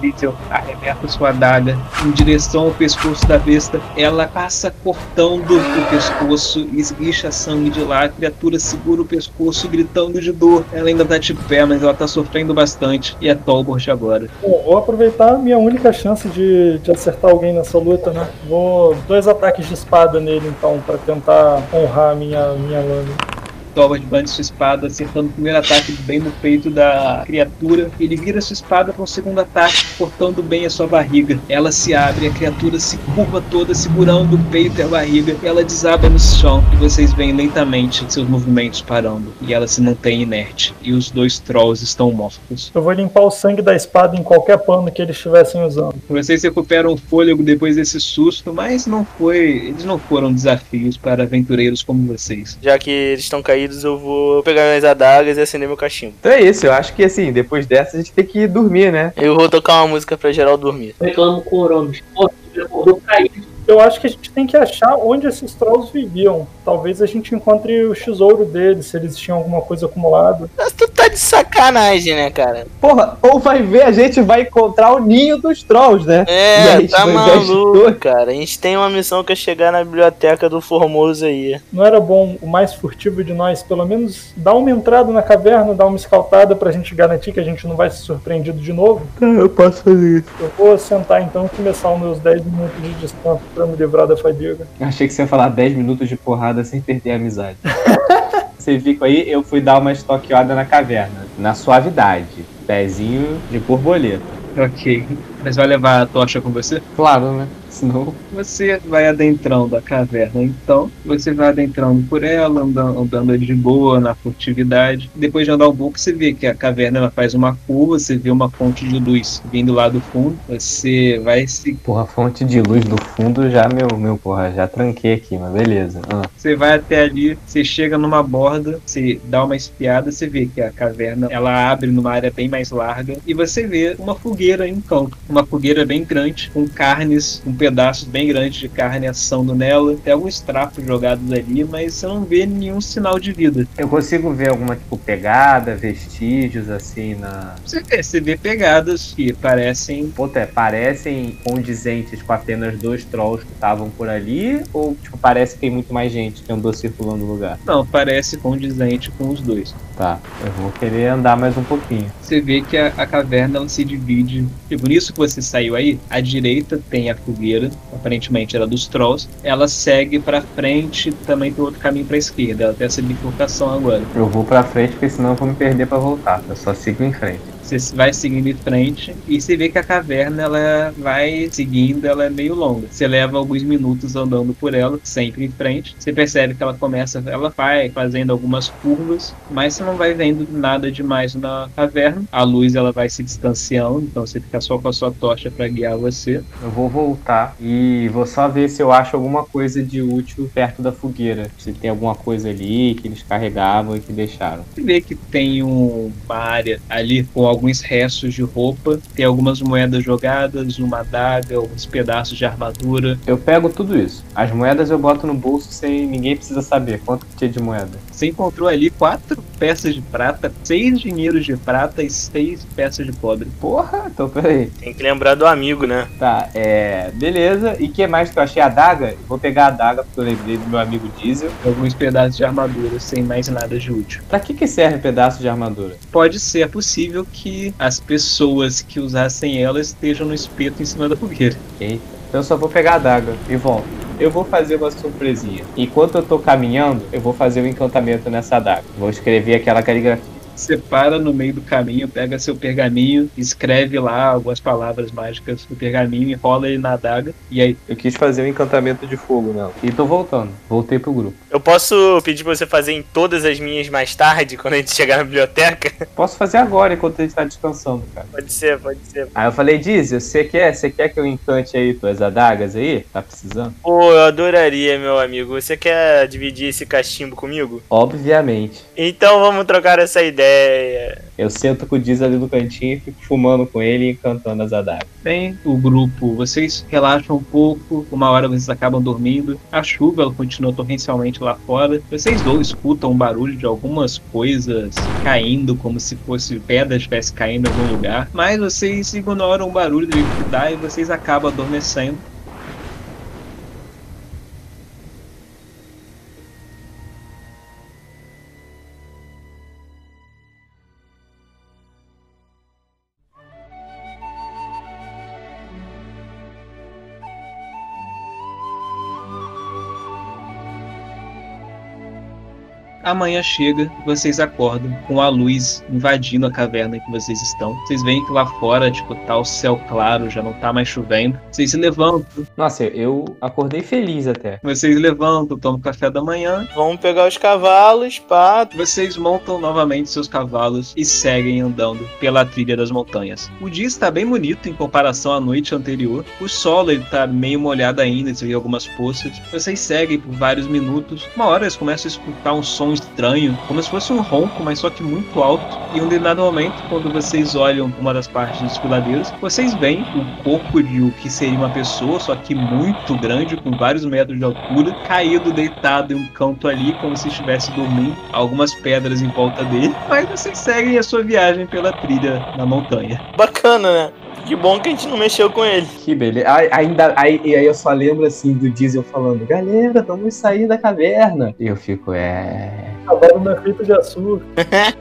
S1: Diesel arremessa sua adaga em direção ao pescoço da besta. Ela passa cortando o pescoço e esguicha sangue de lá. A criatura segura o pescoço, gritando de dor. Ela ainda tá de pé, mas ela tá sofrendo bastante. E é Tolbort agora.
S2: Bom, vou aproveitar a minha única chance de, de acertar alguém nessa luta, né? Vou dois ataques de espada nele, então, pra tentar honrar a minha, minha lâmina.
S1: Tolbert bate sua espada, acertando o primeiro ataque bem no peito da criatura. Ele vira sua espada para um segundo ataque, cortando bem a sua barriga. Ela se abre, a criatura se curva toda, segurando o peito e a barriga. Ela desaba no chão e vocês veem lentamente seus movimentos parando. E ela se mantém inerte. E os dois trolls estão mortos.
S2: Eu vou limpar o sangue da espada em qualquer pano que eles estivessem usando.
S1: Vocês recuperam o fôlego depois desse susto, mas não foi. Eles não foram desafios para aventureiros como vocês.
S4: Já que eles estão caídos, eu vou pegar minhas adagas e acender meu cachimbo.
S3: Então é isso, eu acho que assim, depois dessa a gente tem que dormir, né?
S4: Eu vou tocar uma música pra geral dormir.
S5: Reclamo com o Oromes. Pô, ele acordou caído.
S2: Eu acho que a gente tem que achar onde esses trolls viviam. Talvez a gente encontre o tesouro deles, se eles tinham alguma coisa acumulada.
S4: Mas tu tá de sacanagem, né, cara?
S3: Porra, ou vai ver, a gente vai encontrar o ninho dos trolls, né?
S4: É,
S3: a gente
S4: tá maluco, cara. A gente tem uma missão que é chegar na biblioteca do Formoso aí.
S2: Não era bom o mais furtivo de nós, pelo menos dar uma entrada na caverna, dar uma escaltada pra gente garantir que a gente não vai ser surpreendido de novo?
S3: Eu posso fazer isso.
S2: Eu vou sentar então e começar os meus 10 minutos de descanso pra me livrar da fadiga.
S3: Achei que você ia falar 10 minutos de porrada sem perder a amizade. [LAUGHS] Você viu aí, eu fui dar uma estoqueada na caverna. Na suavidade. Pezinho de borboleta.
S1: Ok. Mas vai levar a tocha com você?
S3: Claro, né? Senão.
S1: Você vai adentrando a caverna, então você vai adentrando por ela, andando, andando de boa, na furtividade. Depois de andar um pouco, você vê que a caverna ela faz uma curva, você vê uma fonte de luz vindo lá do fundo. Você vai se.
S3: Porra, fonte de luz do fundo já, meu, meu, porra, já tranquei aqui, mas beleza. Ah.
S1: Você vai até ali, você chega numa borda, você dá uma espiada, você vê que a caverna ela abre numa área bem mais larga e você vê uma fogueira em um canto. Uma fogueira bem grande, com carnes, um pedaço bem grande de carne assando nela. Tem alguns trapos jogados ali, mas você não vê nenhum sinal de vida.
S3: Eu consigo ver alguma, tipo, pegada, vestígios, assim, na.
S1: Você vê, você vê pegadas que parecem.
S3: Puta, é, parecem condizentes com apenas dois trolls que estavam por ali? Ou, tipo, parece que tem muito mais gente que andou circulando no lugar?
S1: Não, parece condizente com os dois.
S3: Tá, eu vou querer andar mais um pouquinho.
S1: Você vê que a, a caverna se divide. Tipo, nisso que você saiu aí, à direita tem a fogueira, aparentemente era dos trolls. Ela segue pra frente, também tem outro caminho pra esquerda. Ela tem essa bifurcação agora.
S3: Eu vou pra frente, porque senão eu vou me perder pra voltar. Eu só sigo em frente.
S1: Você vai seguindo em frente e você vê que a caverna ela vai seguindo, ela é meio longa. Você leva alguns minutos andando por ela, sempre em frente. Você percebe que ela começa, ela vai fazendo algumas curvas, mas você não vai vendo nada demais na caverna. A luz ela vai se distanciando, então você fica só com a sua tocha para guiar você.
S3: Eu vou voltar e vou só ver se eu acho alguma coisa de útil perto da fogueira. Se tem alguma coisa ali que eles carregavam e que deixaram.
S1: Você vê que tem um- uma área ali com alguns restos de roupa, tem algumas moedas jogadas, uma adaga, alguns pedaços de armadura.
S3: Eu pego tudo isso. As moedas eu boto no bolso sem ninguém precisa saber quanto que tinha de moeda.
S1: Você encontrou ali quatro peças de prata, seis dinheiros de prata e seis peças de cobre.
S3: Porra, então peraí.
S4: Tem que lembrar do amigo, né?
S3: Tá, é. Beleza. E que mais que eu achei? A adaga? Vou pegar a adaga porque eu lembrei do meu amigo Diesel.
S1: Alguns pedaços de armadura, sem mais nada de útil.
S3: Pra que que serve pedaço de armadura?
S1: Pode ser é possível que as pessoas que usassem ela estejam no espeto em cima da fogueira.
S3: Eita. Então eu só vou pegar a adaga e volto. Eu vou fazer uma surpresinha. Enquanto eu tô caminhando, eu vou fazer o encantamento nessa adaga. Vou escrever aquela caligrafia.
S1: Você para no meio do caminho, pega seu pergaminho, escreve lá algumas palavras mágicas no pergaminho, enrola ele na adaga. E aí,
S3: Eu quis fazer um encantamento de fogo nela. E tô voltando. Voltei pro grupo.
S4: Eu posso pedir pra você fazer em todas as minhas mais tarde, quando a gente chegar na biblioteca?
S3: Posso fazer agora enquanto a gente tá descansando, cara.
S4: Pode ser, pode ser.
S3: Aí eu falei, Diesel, você quer? Você quer que eu encante aí tuas adagas aí? Tá precisando?
S4: Pô, eu adoraria, meu amigo. Você quer dividir esse cachimbo comigo?
S3: Obviamente.
S4: Então vamos trocar essa ideia. Ideia.
S3: Eu sento com o Diz ali no cantinho e fico fumando com ele e cantando as adagas.
S1: Bem, o grupo, vocês relaxam um pouco, uma hora vocês acabam dormindo, a chuva ela continua torrencialmente lá fora. Vocês dois escutam um barulho de algumas coisas caindo, como se fosse pedra estivesse caindo em algum lugar, mas vocês ignoram o barulho do jeito que dá e vocês acabam adormecendo. Amanhã chega, vocês acordam com a luz invadindo a caverna em que vocês estão. Vocês veem que lá fora, tipo, tá o céu claro, já não tá mais chovendo. Vocês se levantam,
S3: Nossa, eu acordei feliz até.
S1: vocês levantam, tomam café da manhã,
S4: Vamos pegar os cavalos, pá.
S1: Vocês montam novamente seus cavalos e seguem andando pela trilha das montanhas. O dia está bem bonito em comparação à noite anterior. O solo ele tá meio molhado ainda, você vê algumas poças. Vocês seguem por vários minutos. Uma hora eles começam a escutar um som estranho, como se fosse um ronco, mas só que muito alto. E um determinado momento, quando vocês olham uma das partes dos filadeiros, vocês veem o corpo de o que seria uma pessoa, só que muito grande, com vários metros de altura, caído, deitado em um canto ali, como se estivesse dormindo. Algumas pedras em volta dele. Mas vocês seguem a sua viagem pela trilha na montanha.
S4: Bacana, né? Que bom que a gente não mexeu com ele.
S3: Que beleza. Ai, ainda, aí, e aí eu só lembro assim do Diesel falando, galera, vamos sair da caverna. E eu fico, é.
S2: Cavalo não é feito de açúcar.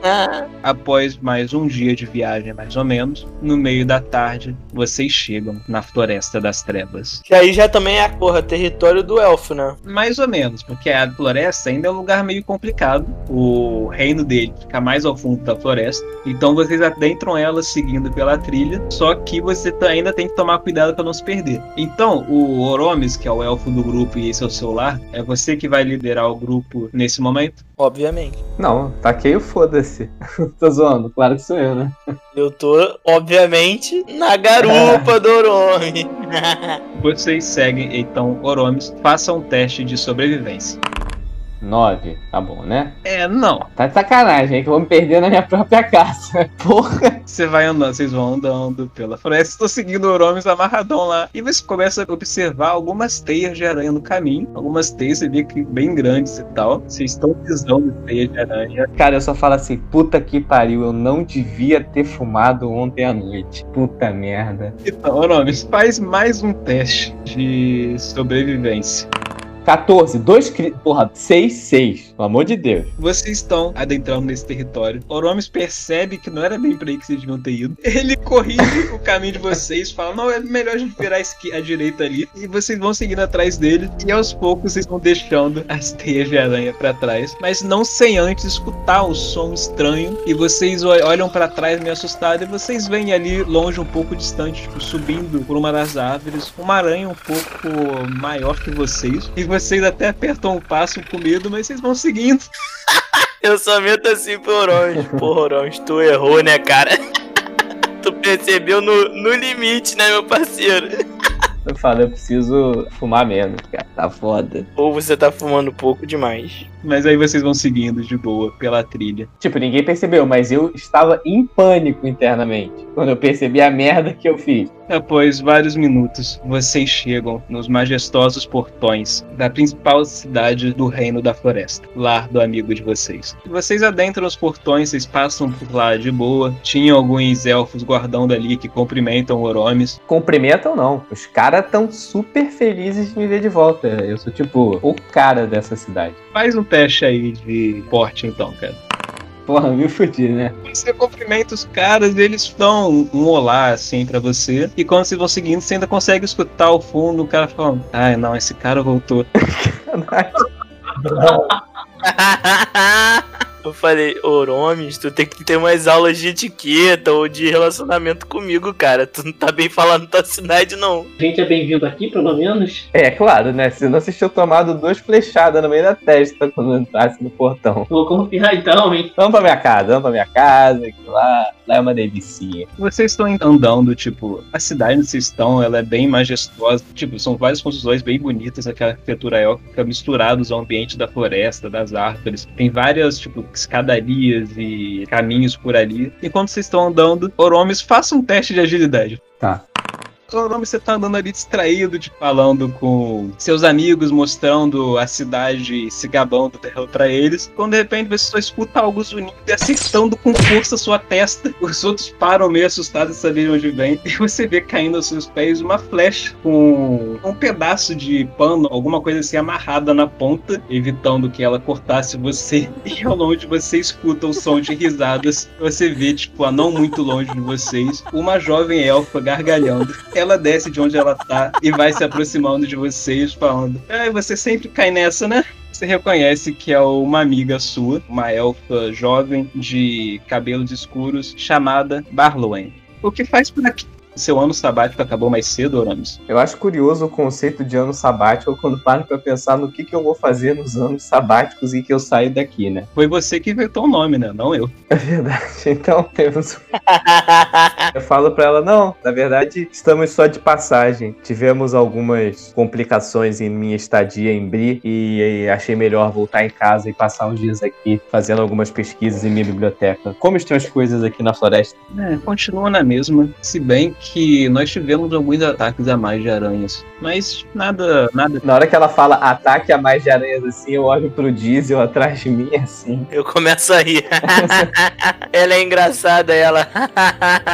S2: [LAUGHS]
S1: Após mais um dia de viagem, mais ou menos, no meio da tarde, vocês chegam na Floresta das Trevas.
S4: Que aí já também é, porra, território do elfo, né?
S1: Mais ou menos, porque a floresta ainda é um lugar meio complicado. O reino dele fica mais ao fundo da floresta. Então vocês adentram ela seguindo pela trilha. Só que você tá- ainda tem que tomar cuidado para não se perder. Então, o Oromes, que é o elfo do grupo e esse é o seu lar, é você que vai liderar o grupo nesse momento.
S4: Obviamente.
S3: Não, taquei o foda-se. [LAUGHS] Tô zoando, claro que sou eu, né?
S4: Eu tô, obviamente, na garupa do Orome. [LAUGHS]
S1: Vocês seguem, então, Oromes, façam um teste de sobrevivência.
S3: Nove, tá bom, né?
S1: É, não.
S3: Tá de sacanagem, hein? Que eu vou me perder na minha própria casa. [LAUGHS] Porra.
S1: Você vai andando, vocês vão andando pela floresta. Estou seguindo o Oromes amarradão lá. E você começa a observar algumas teias de aranha no caminho. Algumas teias, você vê que bem grandes e tal. Vocês estão pisando em teias de aranha.
S3: Cara, eu só falo assim, puta que pariu, eu não devia ter fumado ontem à noite. Puta merda.
S1: Então, Oromes, faz mais um teste de sobrevivência.
S3: 14, dois cri... Porra, 6, 6. Pelo amor de Deus.
S1: Vocês estão adentrando nesse território. Oromes percebe que não era bem pra aí que vocês deviam ter ido. [LAUGHS] Ele corrige o caminho de vocês, fala: Não, é melhor a gente virar à direita ali. E vocês vão seguindo atrás dele. E aos poucos vocês vão deixando as teias de aranha pra trás. Mas não sem antes escutar o som estranho. E vocês ol- olham pra trás meio assustados. E vocês veem ali longe, um pouco distante, tipo, subindo por uma das árvores, uma aranha um pouco maior que vocês. E vocês até apertam o passo com medo, mas vocês vão seguindo. [LAUGHS]
S4: Eu só meto assim pro Oromes. Porra, Oromes, tu errou, né, cara? [LAUGHS] Tu percebeu no, no limite, né, meu parceiro?
S3: Eu falo, eu preciso fumar menos, cara. Tá foda.
S4: Ou você tá fumando pouco demais.
S1: Mas aí vocês vão seguindo de boa pela trilha.
S3: Tipo, ninguém percebeu, mas eu estava em pânico internamente. Quando eu percebi a merda que eu fiz.
S1: Após vários minutos, vocês chegam nos majestosos portões da principal cidade do Reino da Floresta, lar do amigo de vocês. Vocês adentram os portões, vocês passam por lá de boa. Tinha alguns elfos guardando ali que cumprimentam o Oromes.
S3: Cumprimentam não. Os caras tão super felizes de me ver de volta. Eu sou tipo o cara dessa cidade.
S1: Faz um teste aí de porte então, cara.
S3: Porra, me fudi, né?
S1: Você cumprimenta os caras, eles dão um olá assim pra você. E quando vocês vão seguindo, você ainda consegue escutar ao fundo o cara falando: Ai, não, esse cara voltou. [LAUGHS] [LAUGHS] [LAUGHS]
S4: Eu falei, Oromes, tu tem que ter umas aulas de etiqueta ou de relacionamento comigo, cara. Tu não tá bem falando tua cidade, não.
S5: A gente é bem-vindo aqui, pelo menos.
S3: É, claro, né? Senão vocês tinham tomado duas flechadas no meio da testa quando entrasse no portão.
S5: Vou confiar então, hein?
S3: Vamos pra minha casa, vamos pra minha casa, que lá, lá é uma delicinha.
S1: Vocês estão andando, tipo, a cidade onde vocês estão, ela é bem majestosa. Tipo, são várias construções bem bonitas, aquela arquitetura élfica misturados ao ambiente da floresta, das árvores. Tem várias, tipo, escadarias e caminhos por ali. Enquanto vocês estão andando, Oromes, faça um teste de agilidade.
S6: Tá.
S1: Oromes, você tá andando ali distraído, de falando com seus amigos, mostrando a cidade, se gabando dela pra eles. Quando de repente você só escuta algo zunindo e acertando com força sua testa. Os outros param meio assustados de saber de onde vem. E você vê caindo aos seus pés uma flecha com um pedaço de pano, alguma coisa assim amarrada na ponta, evitando que ela cortasse você. [LAUGHS] E ao longe você escuta o som de risadas. Você vê, tipo, a não muito longe de vocês, uma jovem elfa gargalhando. Ela desce de onde ela tá e vai se aproximando de vocês, falando: É, você sempre cai nessa, né? Você reconhece que é uma amiga sua, uma elfa jovem de cabelos escuros, chamada Barlowen. O que faz por aqui? Seu ano sabático acabou mais cedo, Oramis?
S3: Eu acho curioso o conceito de ano sabático quando paro pra pensar no que, que eu vou fazer nos anos sabáticos e que eu saio daqui, né?
S1: Foi você que inventou o nome, né? Não eu. [LAUGHS]
S3: É verdade. Então temos. [LAUGHS] eu falo pra ela, não, na verdade estamos só de passagem. Tivemos algumas complicações em minha estadia em Bri e achei melhor voltar em casa e passar uns dias aqui fazendo algumas pesquisas em minha biblioteca. Como estão as coisas aqui na floresta?
S1: É, continua na mesma. Se bem que nós tivemos alguns ataques a mais de aranhas. Mas nada, nada.
S3: Na hora que ela fala ataque a mais de aranhas assim, eu olho pro Diesel atrás de mim assim.
S4: Eu começo a rir. [LAUGHS] ela é engraçada, ela.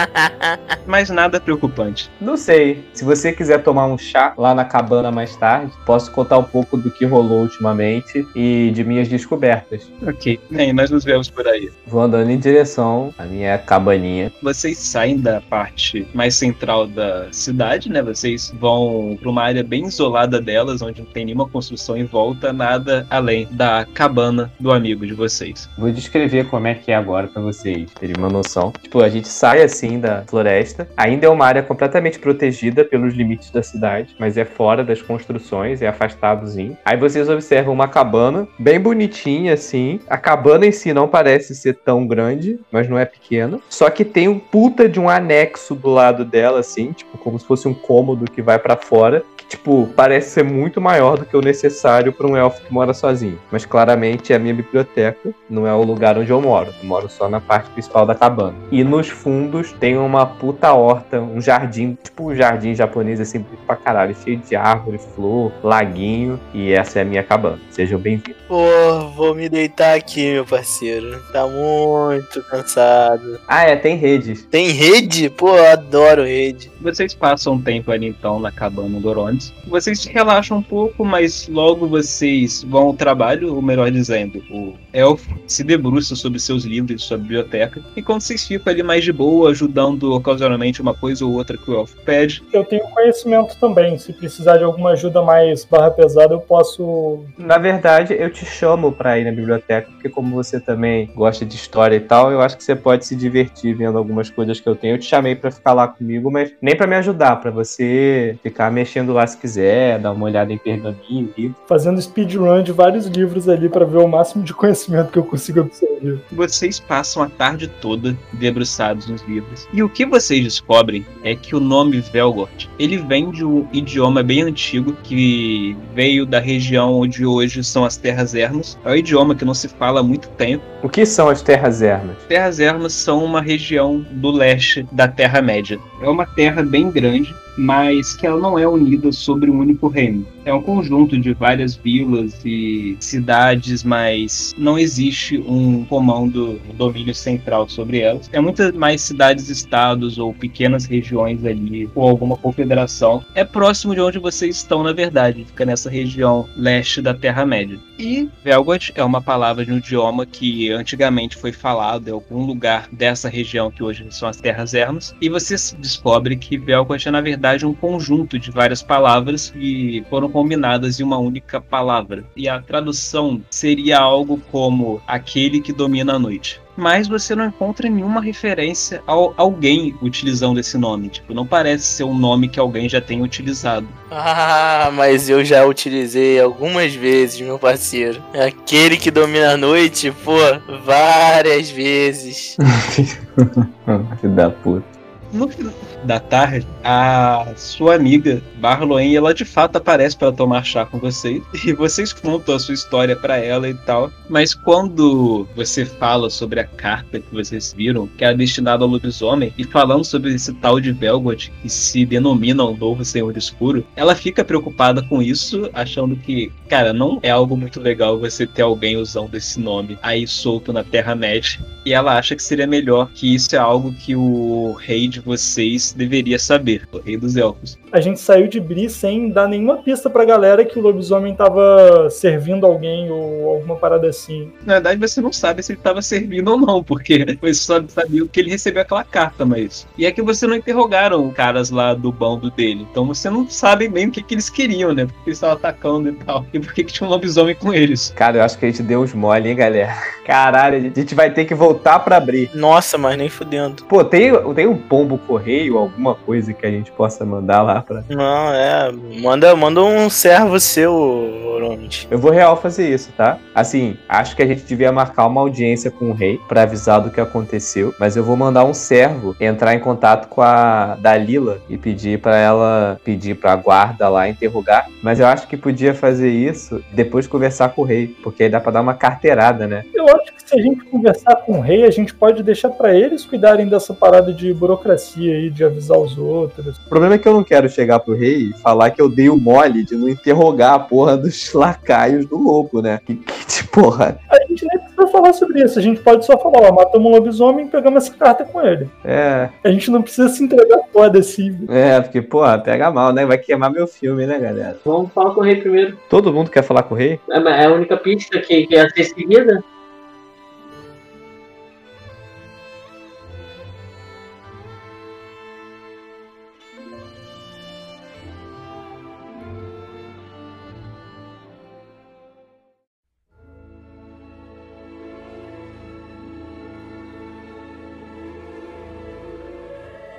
S4: [LAUGHS]
S1: Mas nada preocupante.
S3: Não sei. Se você quiser tomar um chá lá na cabana mais tarde, posso contar um pouco do que rolou ultimamente e de minhas descobertas.
S1: Ok. Bem, nós nos vemos por aí.
S3: Vou andando em direção à minha cabaninha.
S1: Vocês saem da parte mais central da cidade, né? Vocês vão para uma área bem isolada delas, onde não tem nenhuma construção em volta, nada além da cabana do amigo de vocês.
S3: Vou descrever como é que é agora pra vocês terem uma noção. Tipo, a gente sai assim da floresta. Ainda é uma área completamente protegida pelos limites da cidade, mas é fora das construções, é afastadozinho. Aí vocês observam uma cabana bem bonitinha assim. A cabana em si não parece ser tão grande, mas não é pequena. Só que tem um puta de um anexo do lado dela assim, tipo, como se fosse um cômodo que vai pra fora, tipo, parece ser muito maior do que o necessário pra um elfo que mora sozinho. Mas claramente é a minha biblioteca, não é o lugar onde eu moro. Eu moro só na parte principal da cabana. E nos fundos tem uma puta horta, um jardim, tipo um jardim japonês assim, pra caralho, cheio de árvore, flor, laguinho, e essa é a minha cabana. Sejam bem-vindos.
S4: Pô, vou me deitar aqui, meu parceiro. Tá muito cansado.
S3: Ah, é, tem redes.
S4: Tem rede? Pô, eu adoro rede.
S1: Vocês passam um tempo ali então na cabana do Orontes. Vocês relaxam um pouco, mas logo vocês vão ao trabalho, ou melhor dizendo, o elfo se debruça sobre seus livros, sua biblioteca, enquanto vocês ficam ali mais de boa, ajudando ocasionalmente uma coisa ou outra que o elfo pede.
S2: Eu tenho conhecimento também. Se precisar de alguma ajuda mais barra pesada, eu posso.
S3: Na verdade, eu te chamo pra ir na biblioteca, porque como você também gosta de história e tal, eu acho que você pode se divertir vendo algumas coisas que eu tenho. Eu te chamei pra ficar lá comigo, mas nem pra me ajudar, pra você ficar mexendo lá se quiser, dar uma olhada em pergaminho, livro.
S2: Fazendo speedrun de vários livros ali pra ver o máximo de conhecimento que eu consigo absorver.
S1: Vocês passam a tarde toda debruçados nos livros. E o que vocês descobrem é que o nome Velgort, ele vem de um idioma bem antigo que veio da região onde hoje são as Terras Ermas. É um idioma que não se fala há muito tempo.
S3: O que são as terras ermas?
S1: Terras Ermas são uma região do leste da Terra-média. É uma terra bem grande, mas que ela não é unida sobre um único reino. É um conjunto de várias vilas e cidades, mas não existe um comando, um domínio central sobre elas. É muitas mais cidades-estados ou pequenas regiões ali, ou alguma confederação. É próximo de onde vocês estão, na verdade, fica nessa região leste da Terra-média. E Velgot é uma palavra de um idioma que antigamente foi falado em algum lugar dessa região que hoje são as Terras Ermas. E você descobre que Velgot é, na verdade, um conjunto de várias palavras que foram combinadas em uma única palavra. E a tradução seria algo como aquele que domina a noite. Mas você não encontra nenhuma referência a alguém utilizando esse nome. Tipo, não parece ser um nome que alguém já tenha utilizado.
S4: Ah, mas eu já utilizei algumas vezes, meu parceiro. Aquele que domina a noite, pô, várias vezes. [LAUGHS]
S3: Filho da puta.
S1: No final da tarde, a sua amiga Barloen, ela de fato aparece para tomar chá com vocês e vocês contam a sua história para ela e tal. Mas quando você fala sobre a carta que vocês viram, que é destinada ao lobisomem, e falando sobre esse tal de Velgot que se denomina o novo Senhor Escuro, ela fica preocupada com isso, achando que, cara, não é algo muito legal você ter alguém usando esse nome aí solto na Terra-média. E ela acha que seria melhor que isso é algo que o rei de vocês deveria saber, o rei dos elfos.
S2: A gente saiu de Bri sem dar nenhuma pista pra galera que o lobisomem tava servindo alguém ou alguma parada assim.
S1: Na verdade, você não sabe se ele estava servindo ou não, porque [LAUGHS] você só sabia que ele recebeu aquela carta, mas. E é que você não interrogaram caras lá do bando dele. Então você não sabe bem o que, que eles queriam, né? Porque eles estavam atacando e tal. E por que, que tinha um lobisomem com eles.
S3: Cara, eu acho que a gente deu uns mole, hein, galera? [LAUGHS] Caralho, a gente vai ter que voltar pra abrir.
S4: Nossa, mas nem fudendo.
S3: Pô, tem, tem um pombo correio, alguma coisa que a gente possa mandar lá pra.
S4: Não, é. Manda, manda um servo seu, Oromit.
S3: Eu vou real fazer isso, tá? Assim, acho que a gente devia marcar uma audiência com o rei pra avisar do que aconteceu, mas eu vou mandar um servo entrar em contato com a Dalila e pedir pra ela pedir pra guarda lá interrogar. Mas eu acho que podia fazer isso depois de conversar com o rei, porque aí dá pra dar uma carteirada, né?
S2: Eu acho que se a gente conversar com o rei, a gente pode deixar pra eles cuidarem dessa parada de burocracia aí, de avisar os outros.
S3: O problema é que eu não quero chegar pro rei e falar que eu dei o mole de não interrogar a porra dos [LAUGHS] lacaios do lobo, né? Que, que de porra.
S2: A gente nem precisa falar sobre isso, a gente pode só falar, ó, matamos um lobisomem e pegamos essa carta com ele.
S3: É,
S2: A gente não precisa se entregar foda assim.
S3: é, porque, porra, pega mal, né? Vai queimar meu filme, né, galera?
S5: Vamos falar com o rei primeiro.
S3: Todo mundo quer falar com o rei?
S5: É é a única pista que, que é a ser seguida.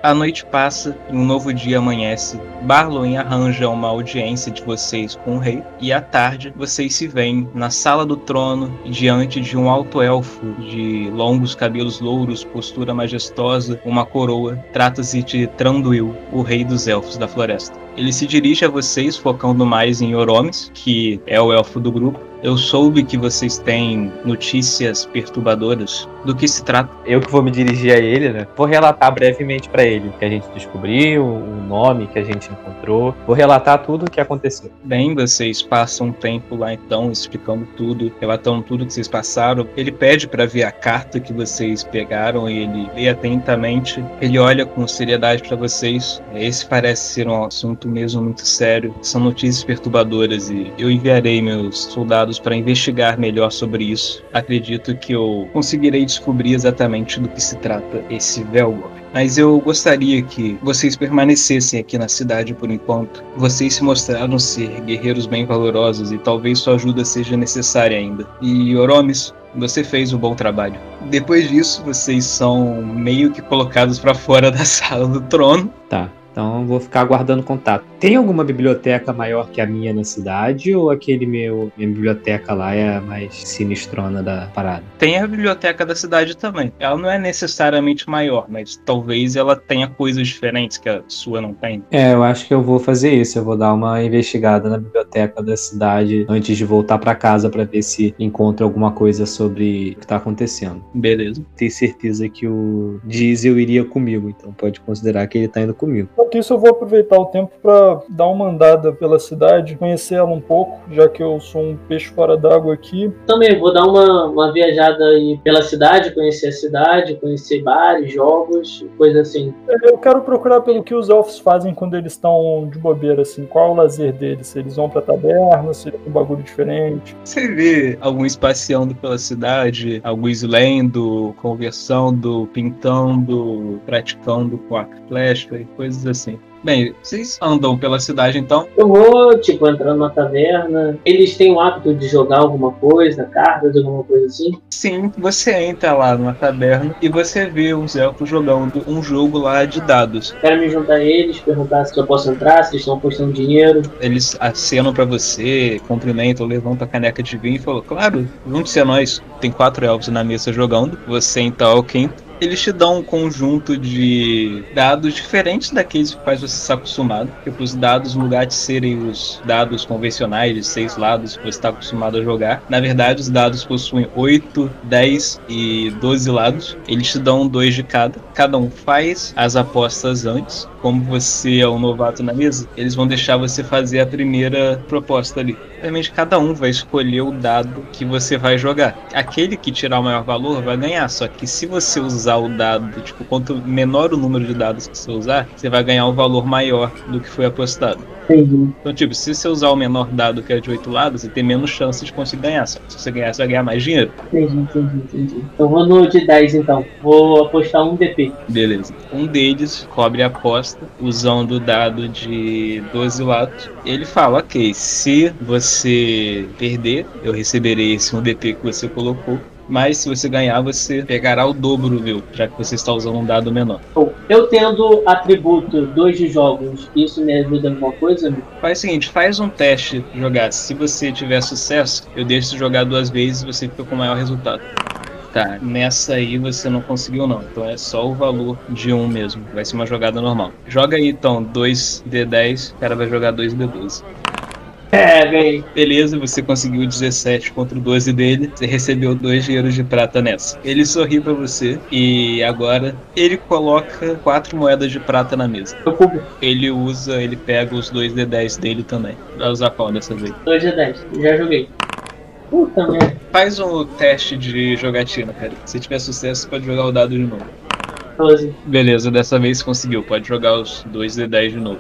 S1: A noite passa e um novo dia amanhece. Barloin arranja uma audiência de vocês com o rei e à tarde vocês se veem na sala do trono diante de um alto elfo de longos cabelos louros, postura majestosa, uma coroa. Trata-se de Tranduil, o rei dos elfos da floresta. Ele se dirige a vocês focando mais em Oromes, que é o elfo do grupo. Eu soube que vocês têm notícias perturbadoras. Do que se trata?
S3: Eu que vou me dirigir a ele, né? Vou relatar brevemente pra ele o que a gente descobriu, o nome que a gente encontrou. Vou relatar tudo o que aconteceu.
S1: Bem, vocês passam um tempo lá então explicando tudo, relatando tudo que vocês passaram. Ele pede para ver a carta que vocês pegaram e ele lê atentamente. Ele olha com seriedade para vocês. Esse parece ser um assunto mesmo muito sério. São notícias perturbadoras e eu enviarei meus soldados para investigar melhor sobre isso. Acredito que eu conseguirei descobrir exatamente do que se trata esse Velgor. Mas eu gostaria que vocês permanecessem aqui na cidade por enquanto. Vocês se mostraram ser guerreiros bem valorosos e talvez sua ajuda seja necessária ainda. E Oromes, você fez um bom trabalho. Depois disso, vocês são meio que colocados para fora da [LAUGHS] sala do trono.
S6: Tá. Então eu vou ficar aguardando contato. Tem alguma biblioteca maior que a minha na cidade ou aquele meu minha biblioteca lá é a mais sinistrona da parada?
S1: Tem a biblioteca da cidade também. Ela não é necessariamente maior, mas talvez ela tenha coisas diferentes que a sua não tem.
S6: É, eu acho que eu vou fazer isso. Eu vou dar uma investigada na biblioteca da cidade antes de voltar pra casa pra ver se encontro alguma coisa sobre o que tá acontecendo.
S1: Beleza.
S6: Tenho certeza que o Diesel iria comigo, então pode considerar que ele tá indo comigo.
S2: Enquanto isso, eu vou aproveitar o tempo para dar uma andada pela cidade, conhecer ela um pouco, já que eu sou um peixe fora d'água aqui.
S5: Também vou dar uma, uma viajada aí pela cidade, conhecer a cidade, conhecer bares, jogos, coisa assim.
S2: Eu quero procurar pelo que os elfos fazem quando eles estão de bobeira, assim. Qual é o lazer deles? Se eles vão pra taberna, se é um bagulho diferente.
S1: Você vê alguns passeando pela cidade, alguns lendo, conversando, pintando, praticando com arco e flecha coisas assim. Bem, vocês andam pela cidade então.
S5: Eu vou, tipo, entrando na taverna. Eles têm o hábito de jogar alguma coisa, cartas, alguma coisa assim.
S1: Sim, você entra lá numa taberna e você vê os elfos jogando um jogo lá de dados.
S5: Quero me juntar a eles, perguntar se eu posso entrar, se eles estão apostando dinheiro.
S1: Eles acenam pra você, cumprimentam, levantam a caneca de vinho e falam: Claro, junte-se a nós. Tem quatro elfos na mesa jogando. Você então é o quinto. Eles te dão um conjunto de dados diferentes daqueles com quais você está acostumado. Tipo, os dados, no lugar de serem os dados convencionais de seis lados que você está acostumado a jogar, na verdade os dados possuem 8, 10 e 12 lados. Eles te dão dois de cada. Cada um faz as apostas antes. Como você é um novato na mesa, eles vão deixar você fazer a primeira proposta ali. Obviamente, cada um vai escolher o dado que você vai jogar. Aquele que tirar o maior valor vai ganhar. Só que se você usar o dado, tipo, quanto menor o número de dados que você usar, você vai ganhar um valor maior do que foi apostado.
S5: Entendi.
S1: Então, tipo, se você usar o menor dado que é de 8 lados, você tem menos chance de conseguir ganhar. Só que se você ganhar, você vai ganhar mais dinheiro.
S5: Entendi, entendi, entendi. Eu vou no de 10 então. Vou apostar um DP.
S1: Beleza. Um deles cobre a aposta usando o dado de 12 lados. Ele fala, ok, se você perder, eu receberei esse 1DP que você colocou. Mas se você ganhar, você pegará o dobro, viu? Já que você está usando um dado menor.
S5: Bom, Eu tendo atributo 2 de jogos, isso me ajuda em alguma coisa? amigo?
S1: Faz o seguinte, faz um teste jogar. Se você tiver sucesso, eu deixo você jogar duas vezes e você fica com o maior resultado. Tá, nessa aí você não conseguiu não. Então é só o valor de um mesmo. Vai ser uma jogada normal. Joga aí então 2D10, o cara vai jogar 2D12.
S5: É, ganhei.
S1: Beleza, você conseguiu 17 contra o 12 dele. Você recebeu dois dinheiros de prata nessa. Ele sorri pra você e agora ele coloca quatro moedas de prata na mesa. Ele usa, ele pega os dois D10 dele também. Vai usar qual dessa vez?
S5: 2 de 10. Já joguei. Puta merda.
S1: Faz um teste de jogatina, cara. Se tiver sucesso, pode jogar o dado de novo.
S5: 12.
S1: Beleza, dessa vez conseguiu. Pode jogar os dois D10 de novo.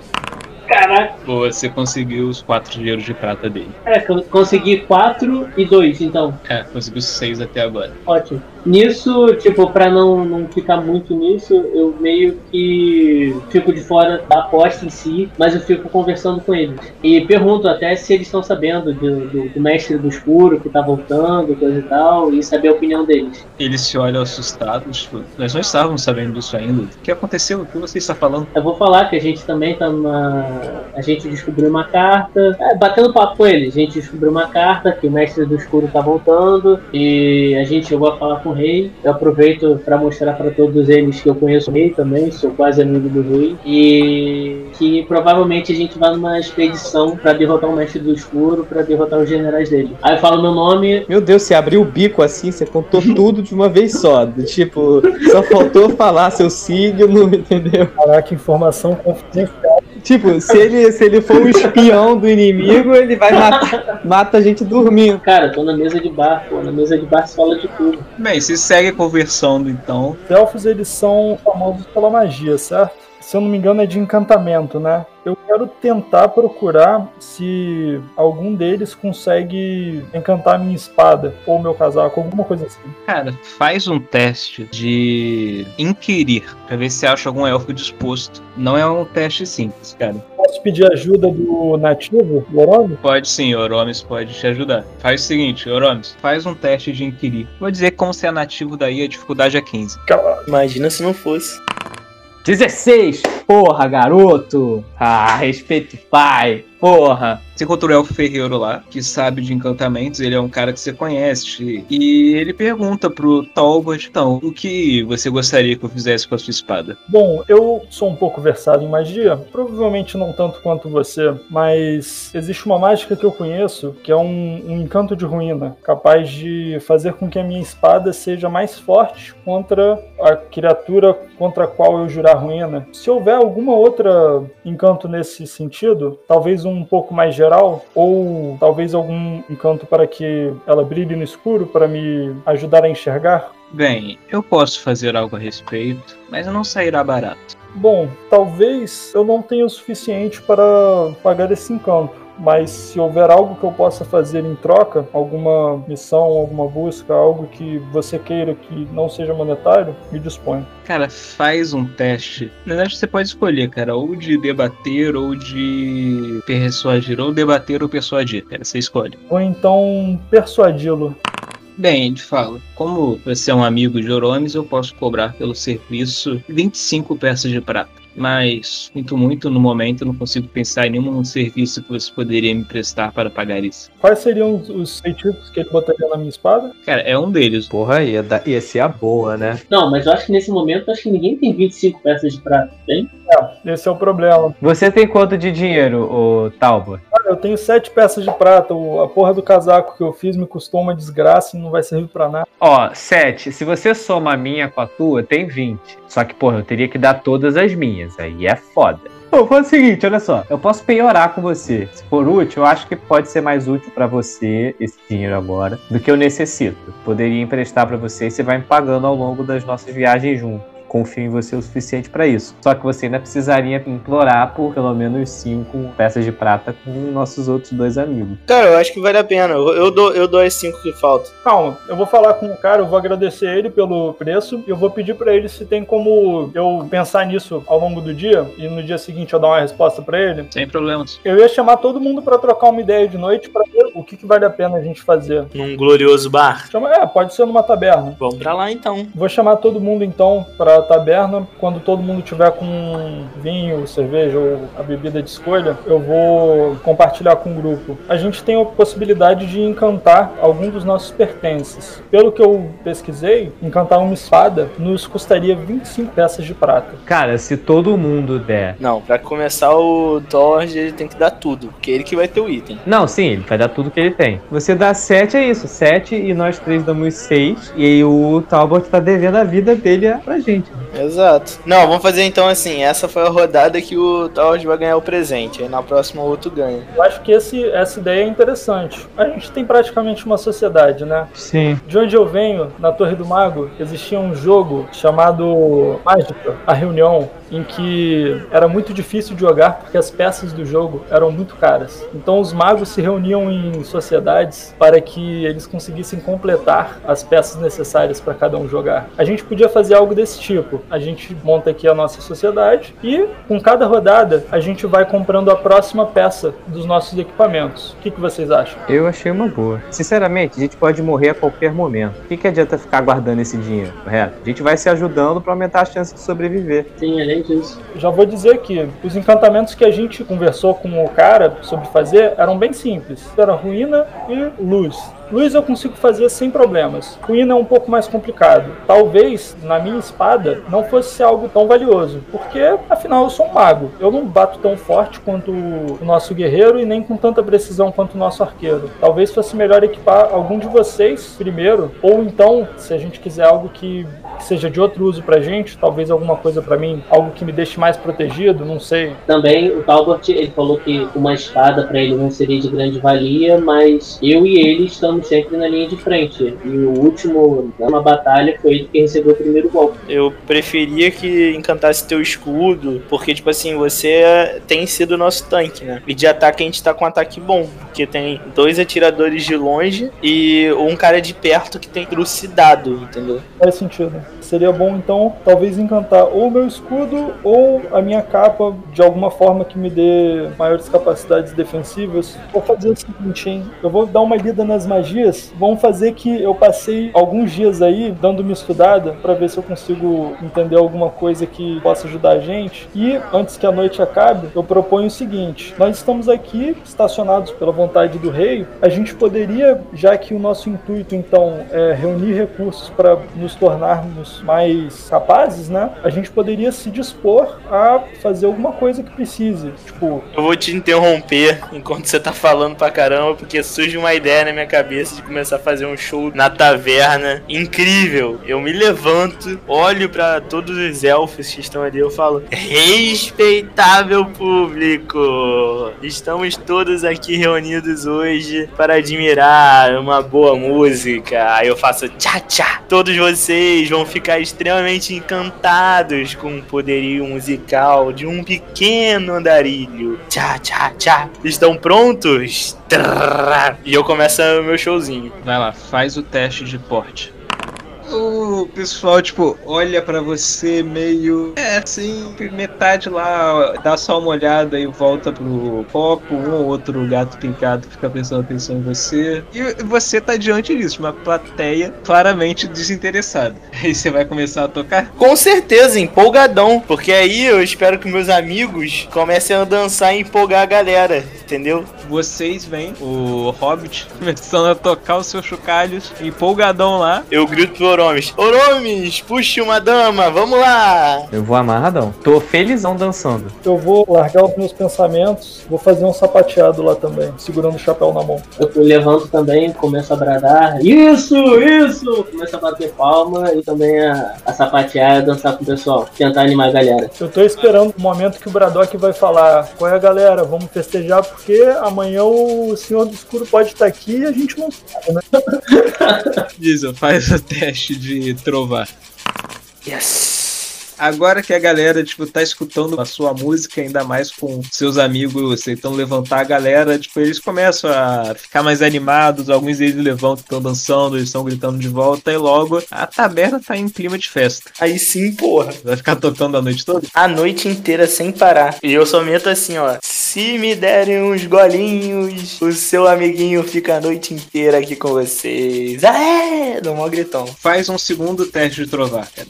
S5: Caraca.
S1: Boa, você conseguiu os quatro dinheiros de prata dele.
S5: É, consegui 4 e 2, então.
S1: É, conseguiu seis até agora.
S5: Ótimo. Nisso, tipo, pra não, não ficar muito nisso, eu meio que fico de fora da aposta em si, mas eu fico conversando com eles. E pergunto até se eles estão sabendo do, do, do mestre do escuro que tá voltando, coisa e tal, e saber a opinião deles.
S1: Eles se olham assustados. Tipo, nós não estávamos sabendo disso ainda. O que aconteceu? O que você está falando?
S5: Eu vou falar que a gente também tá numa. A gente descobriu uma carta. É, batendo papo com eles, a gente descobriu uma carta que o mestre do escuro tá voltando. E a gente chegou a falar com o rei. Eu aproveito para mostrar para todos eles que eu conheço o rei também, sou quase amigo do rei. E que provavelmente a gente vai numa expedição para derrotar o mestre do escuro, para derrotar os generais dele. Aí eu falo meu nome,
S6: Meu Deus, você abriu o bico assim, você contou tudo de uma vez só. do Tipo, só faltou falar seu signo, [LAUGHS] entendeu?
S2: Caraca, informação confidencial.
S6: Tipo, se ele, se ele for um espião do inimigo, ele vai matar mata a gente dormindo.
S5: cara, tô na mesa de bar, pô, na mesa de bar se fala de tudo.
S1: Bem, se segue conversando então.
S2: Os elfos, eles são famosos pela magia, certo? Se eu não me engano, é de encantamento, né? Eu quero tentar procurar se algum deles consegue encantar minha espada ou meu casaco, alguma coisa assim.
S1: Cara, faz um teste de inquirir pra ver se acha algum elfo disposto. Não é um teste simples, cara.
S2: Posso pedir ajuda do nativo, Lorone?
S1: Pode sim, Oromes pode te ajudar. Faz o seguinte, Oromes, faz um teste de inquirir. Vou dizer como você é nativo daí, a dificuldade é 15.
S4: Imagina se não fosse.
S6: 16! Porra, garoto! Ah, respeito pai! Porra!
S1: Você encontrou o Elfo Ferreiro lá, que sabe de encantamentos, ele é um cara que você conhece. E ele pergunta pro Talbot, então, o que você gostaria que eu fizesse com a sua espada?
S2: Bom, eu sou um pouco versado em magia, provavelmente não tanto quanto você, mas existe uma mágica que eu conheço que é um, um encanto de ruína, capaz de fazer com que a minha espada seja mais forte contra a criatura contra a qual eu jurar ruína. Se houver alguma outra encanto nesse sentido, talvez pouco mais geral, ou talvez algum encanto para que ela brilhe no escuro para me ajudar a enxergar,
S1: Bem, eu posso fazer algo a respeito, mas não sairá barato.
S2: Bom, talvez eu não tenha o suficiente para pagar esse encanto, mas se houver algo que eu possa fazer em troca, alguma missão, alguma busca, algo que você queira que não seja monetário, me disponha.
S1: Cara, faz um teste. Na verdade, você pode escolher, cara, ou de debater ou de persuadir, ou debater ou persuadir, cara, você escolhe.
S2: Ou então persuadi-lo.
S1: Bem, ele fala, como você é um amigo de Oromes, eu posso cobrar pelo serviço 25 peças de prata. Mas sinto muito no momento, não consigo pensar em nenhum serviço que você poderia me prestar para pagar isso.
S2: Quais seriam os, os feitiços que ele botaria na minha espada?
S1: Cara, é um deles.
S3: Porra, ia, dar, ia ser a boa, né?
S5: Não, mas eu acho que nesse momento acho que ninguém tem 25 peças de prata, tem?
S2: Esse é o problema.
S3: Você tem quanto de dinheiro, ô Talbot?
S2: Cara, eu tenho sete peças de prata. o- A porra do casaco que eu fiz me custou uma desgraça e não vai servir pra nada.
S6: Ó, 7. Se você soma a minha com a tua, tem 20. Só que, porra, eu teria que dar todas as minhas. Aí é foda. Pô, faz o seguinte, olha só. Eu posso penhorar com você. Se for útil, eu acho que pode ser mais útil pra você esse dinheiro agora do que eu necessito. Poderia emprestar pra você e você vai me pagando ao longo das nossas viagens juntos. Confio em você o suficiente pra isso. Só que você ainda precisaria implorar por pelo menos cinco peças de prata com nossos outros dois amigos.
S4: Cara, eu acho que vale a pena. Eu, eu dou, eu dou as 5 que faltam.
S2: Calma, eu vou falar com o cara, eu vou agradecer ele pelo preço e eu vou pedir pra ele se tem como eu pensar nisso ao longo do dia e no dia seguinte eu dar uma resposta pra ele.
S1: Sem problemas.
S2: Eu ia chamar todo mundo pra trocar uma ideia de noite pra ver o que, que vale a pena a gente fazer.
S4: Num glorioso bar.
S2: Chama, é, pode ser numa taberna.
S4: Vamos pra lá então.
S2: Vou chamar todo mundo então taberna. Quando todo mundo tiver com vinho, cerveja ou a bebida de escolha, eu vou compartilhar com o grupo. A gente tem a possibilidade de encantar algum dos nossos pertences. Pelo que eu pesquisei, encantar uma espada nos custaria 25 peças de prata.
S6: Cara, se todo mundo der.
S4: Não, pra começar o Thorge ele tem que dar tudo. Porque é ele que vai ter o item.
S6: Não, sim, ele vai dar tudo que ele tem. Você dá 7 é isso, 7 e nós três damos 6. E aí o Talbot tá devendo a vida dele pra gente.
S4: Exato. Não, vamos fazer então assim. Essa foi a rodada que o Thorge vai ganhar o presente. Aí na próxima o outro ganha.
S2: Eu acho que esse, essa ideia é interessante. A gente tem praticamente uma sociedade, né?
S6: Sim.
S2: De onde eu venho, na Torre do Mago, existia um jogo chamado Mágica, a reunião, em que era muito difícil de jogar porque as peças do jogo eram muito caras. Então os magos se reuniam em sociedades para que eles conseguissem completar as peças necessárias para cada um jogar. A gente podia fazer algo desse tipo. A gente monta aqui a nossa sociedade e com cada rodada a gente vai comprando a próxima peça dos nossos equipamentos. O que, que vocês acham?
S3: Eu achei uma boa. Sinceramente, a gente pode morrer a qualquer momento. O que, que adianta ficar guardando esse dinheiro, correto? A gente vai se ajudando pra aumentar a chance de sobreviver.
S5: Sim, além disso.
S2: Já vou dizer que os encantamentos que a gente conversou com o cara sobre fazer eram bem simples. Era ruína e luz. Luz eu consigo fazer sem problemas. Ruína é um pouco mais complicado. Talvez na minha espada não fosse algo tão valioso, porque afinal eu sou um mago. Eu não bato tão forte quanto o nosso guerreiro e nem com tanta precisão quanto o nosso arqueiro. Talvez fosse melhor equipar algum de vocês primeiro, ou então, se a gente quiser algo que que seja de outro uso pra gente, talvez alguma coisa pra mim, algo que me deixe mais protegido, não sei.
S5: Também o Talbot, ele falou que uma espada pra ele não seria de grande valia, mas eu e ele estamos sempre na linha de frente. E o último, uma batalha, foi ele que recebeu o primeiro golpe.
S4: Eu preferia que encantasse teu escudo, porque, tipo assim, você tem sido o nosso tanque, né? E de ataque a gente tá com um ataque bom, porque tem dois atiradores de longe e um cara de perto que tem trucidado, entendeu?
S2: Faz sentido. Seria bom então, talvez encantar ou o meu escudo ou a minha capa de alguma forma que me dê maiores capacidades defensivas. Vou fazer o seguinte, hein? Eu vou dar uma lida nas magias. Vamos fazer que eu passei alguns dias aí dando uma estudada para ver se eu consigo entender alguma coisa que possa ajudar a gente. E antes que a noite acabe, eu proponho o seguinte: nós estamos aqui estacionados pela vontade do rei. A gente poderia, já que o nosso intuito então é reunir recursos para nos tornarmos mais capazes, né? A gente poderia se dispor a fazer alguma coisa que precise. Tipo,
S4: Eu vou te interromper enquanto você tá falando pra caramba, porque surge uma ideia na minha cabeça de começar a fazer um show na taverna. Incrível! Eu me levanto, olho pra todos os elfos que estão ali, eu falo: Respeitável público! Estamos todos aqui reunidos hoje para admirar uma boa música. Aí eu faço tchá-tchá. Todos vocês vão ficar extremamente encantados com o poderio musical de um pequeno andarilho. Tchá, tchá, tchá. Estão prontos? E eu começo o meu showzinho.
S1: Vai lá, faz o teste de porte. O pessoal, tipo, olha pra você meio. É, assim, metade lá, dá só uma olhada e volta pro copo. Um ou outro gato pintado fica prestando atenção em você. E você tá diante disso, uma plateia claramente desinteressada. [LAUGHS] Aí você vai começar a tocar.
S4: Com certeza, empolgadão. Porque aí eu espero que meus amigos comecem a dançar e empolgar a galera, entendeu?
S1: Vocês veem o Hobbit [LAUGHS] começando a tocar os seus chocalhos, empolgadão lá.
S4: Eu grito pro Oromes: Oromes, puxe uma dama, vamos lá!
S3: Eu vou amarradão. Tô felizão dançando.
S2: Eu vou largar os meus pensamentos, vou fazer um sapateado lá também, segurando o chapéu na mão.
S5: Eu levanto também, começo a bradar. Isso, isso! Começo a bater palma e também a, a sapatear e dançar com o pessoal. Tentar animar a galera.
S2: Eu tô esperando o momento que o Braddock vai falar: Qual é, galera? Vamos festejar porque amanhã o Senhor do Escuro pode estar aqui e a gente não sabe, né? [LAUGHS]
S1: Diesel, faz o teste de trovar.
S4: Yes!
S1: Agora que a galera, tipo, tá escutando a sua música, ainda mais com seus amigos tentando levantar a galera, tipo, eles começam a ficar mais animados, alguns deles levantam, estão dançando, eles estão gritando de volta, e logo a taberna tá em clima de festa.
S4: Aí sim, porra.
S1: Vai ficar tocando a noite toda?
S4: A noite inteira sem parar. E eu só meto assim, ó. Se me derem uns golinhos, o seu amiguinho fica a noite inteira aqui com vocês. Aê! Dá um gritão.
S1: Faz um segundo teste de trovar, cara.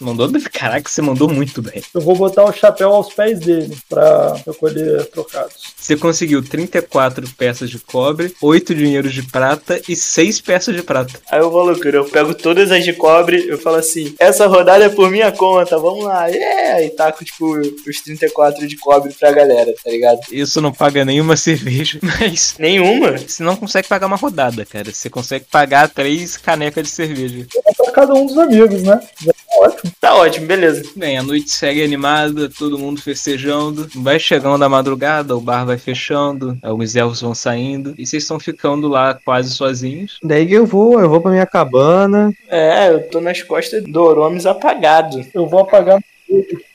S1: Mandou. Caraca, você mandou muito bem.
S2: Eu vou botar o chapéu aos pés dele pra recolher trocados.
S1: Você conseguiu 34 peças de cobre, 8 dinheiros de prata e 6 peças de prata.
S4: Aí eu vou loucura, eu pego todas as de cobre, eu falo assim, essa rodada é por minha conta, vamos lá. Yeah! E taco, tipo, os 34 de cobre pra galera, tá ligado?
S1: Isso não paga nenhuma [LAUGHS] cerveja, mas
S4: Nenhuma?
S1: você não consegue pagar uma rodada, cara. Você consegue pagar três canecas de cerveja.
S2: É pra cada um dos amigos, né? Já tá ótimo.
S4: Tá ótimo, beleza.
S1: Bem, a noite segue animada, todo mundo festejando. Vai chegando a madrugada, o bar vai fechando, alguns elfos vão saindo e vocês estão ficando lá quase sozinhos.
S3: Daí que eu vou, eu vou pra minha cabana.
S4: É, eu tô nas costas do Oromes apagado.
S2: Eu vou apagar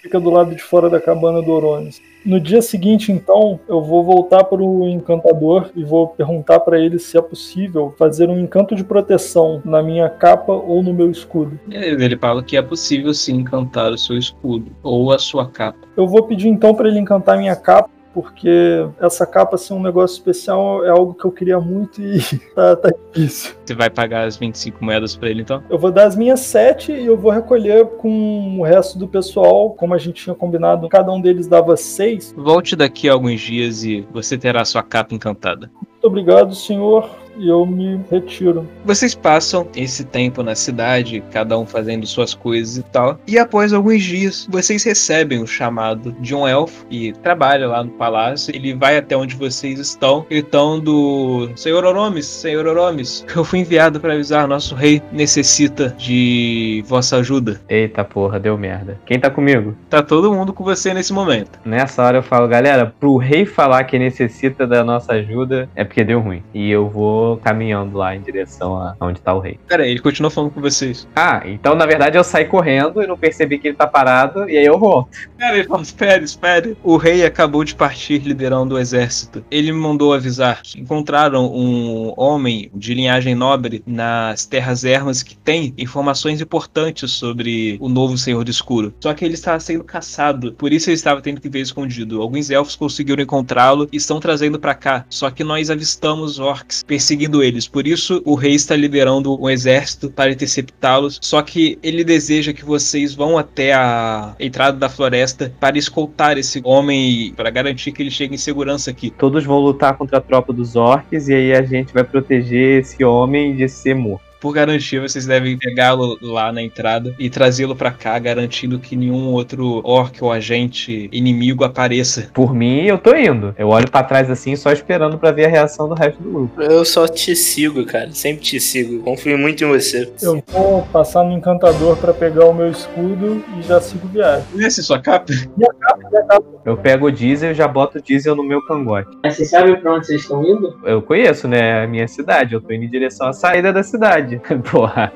S2: fica do lado de fora da cabana do Orones. No dia seguinte, então, eu vou voltar para o encantador e vou perguntar para ele se é possível fazer um encanto de proteção na minha capa ou no meu escudo.
S1: Ele fala que é possível sim encantar o seu escudo ou a sua capa.
S2: Eu vou pedir então para ele encantar minha capa, porque essa capa ser um negócio especial é algo que eu queria muito e [LAUGHS] tá, tá difícil.
S1: Você vai pagar as 25 moedas pra ele então?
S2: Eu vou dar as minhas sete e eu vou recolher com o resto do pessoal, como a gente tinha combinado. Cada um deles dava seis.
S1: Volte daqui a alguns dias e você terá sua capa encantada.
S2: Muito obrigado, senhor, e eu me retiro.
S1: Vocês passam esse tempo na cidade, cada um fazendo suas coisas e tal. E após alguns dias, vocês recebem o chamado de um elfo e trabalha lá no palácio. Ele vai até onde vocês estão, gritando: Senhor Oromes, Senhor Oromes, eu fui enviado para avisar, nosso rei necessita de vossa ajuda.
S3: Eita porra, deu merda. Quem tá comigo?
S1: Tá todo mundo com você nesse momento.
S3: Nessa hora eu falo, galera, pro rei falar que necessita da nossa ajuda é porque deu ruim. E eu vou caminhando lá em direção a onde tá o rei.
S1: Pera aí, ele continua falando com vocês.
S3: Ah, então na verdade eu saí correndo e não percebi que ele tá parado, e aí eu volto.
S1: Ele fala, espere, espere. O rei acabou de partir liderando o exército. Ele me mandou avisar que encontraram um homem de linhagem nobre nas terras ermas que tem informações importantes sobre o novo Senhor do Escuro. Só que ele estava sendo caçado, por isso ele estava tendo que ver escondido. Alguns elfos conseguiram encontrá-lo e estão trazendo pra cá. Só que nós avistamos orcs perseguindo eles. Por isso o rei está liderando um exército para interceptá-los. Só que ele deseja que vocês vão até a entrada da floresta para escoltar esse homem para garantir que ele chegue em segurança aqui.
S3: Todos vão lutar contra a tropa dos orcs, e aí a gente vai proteger esse homem de ser morto.
S1: Por garantia, vocês devem pegá-lo lá na entrada e trazê-lo pra cá, garantindo que nenhum outro orc ou agente inimigo apareça.
S3: Por mim, eu tô indo. Eu olho pra trás assim, só esperando pra ver a reação do resto do grupo.
S4: Eu só te sigo, cara. Sempre te sigo. Confio muito em você.
S2: Eu vou passar no encantador para pegar o meu escudo e já sigo viagem.
S1: Essa é sua capa?
S2: Minha capa, minha capa.
S3: Eu pego o diesel e já boto o diesel no meu cangote.
S5: Mas vocês sabem pra onde vocês estão indo?
S3: Eu conheço, né, a minha cidade. Eu tô indo em direção à saída da cidade. Pode. [LAUGHS] Porra.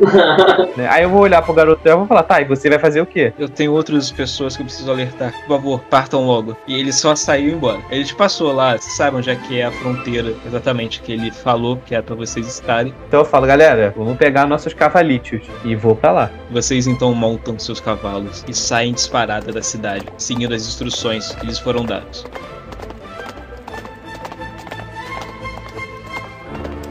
S3: Né? Aí eu vou olhar pro garoto e vou falar, tá, e você vai fazer o quê?
S1: Eu tenho outras pessoas que eu preciso alertar. Por favor, partam logo. E ele só saiu embora. Ele te passou lá, vocês sabem onde é que é a fronteira exatamente que ele falou que é pra vocês estarem.
S3: Então eu falo, galera, vamos pegar nossos cavalitos e vou pra lá.
S1: Vocês então montam seus cavalos e saem disparada da cidade, seguindo as instruções que lhes foram dadas.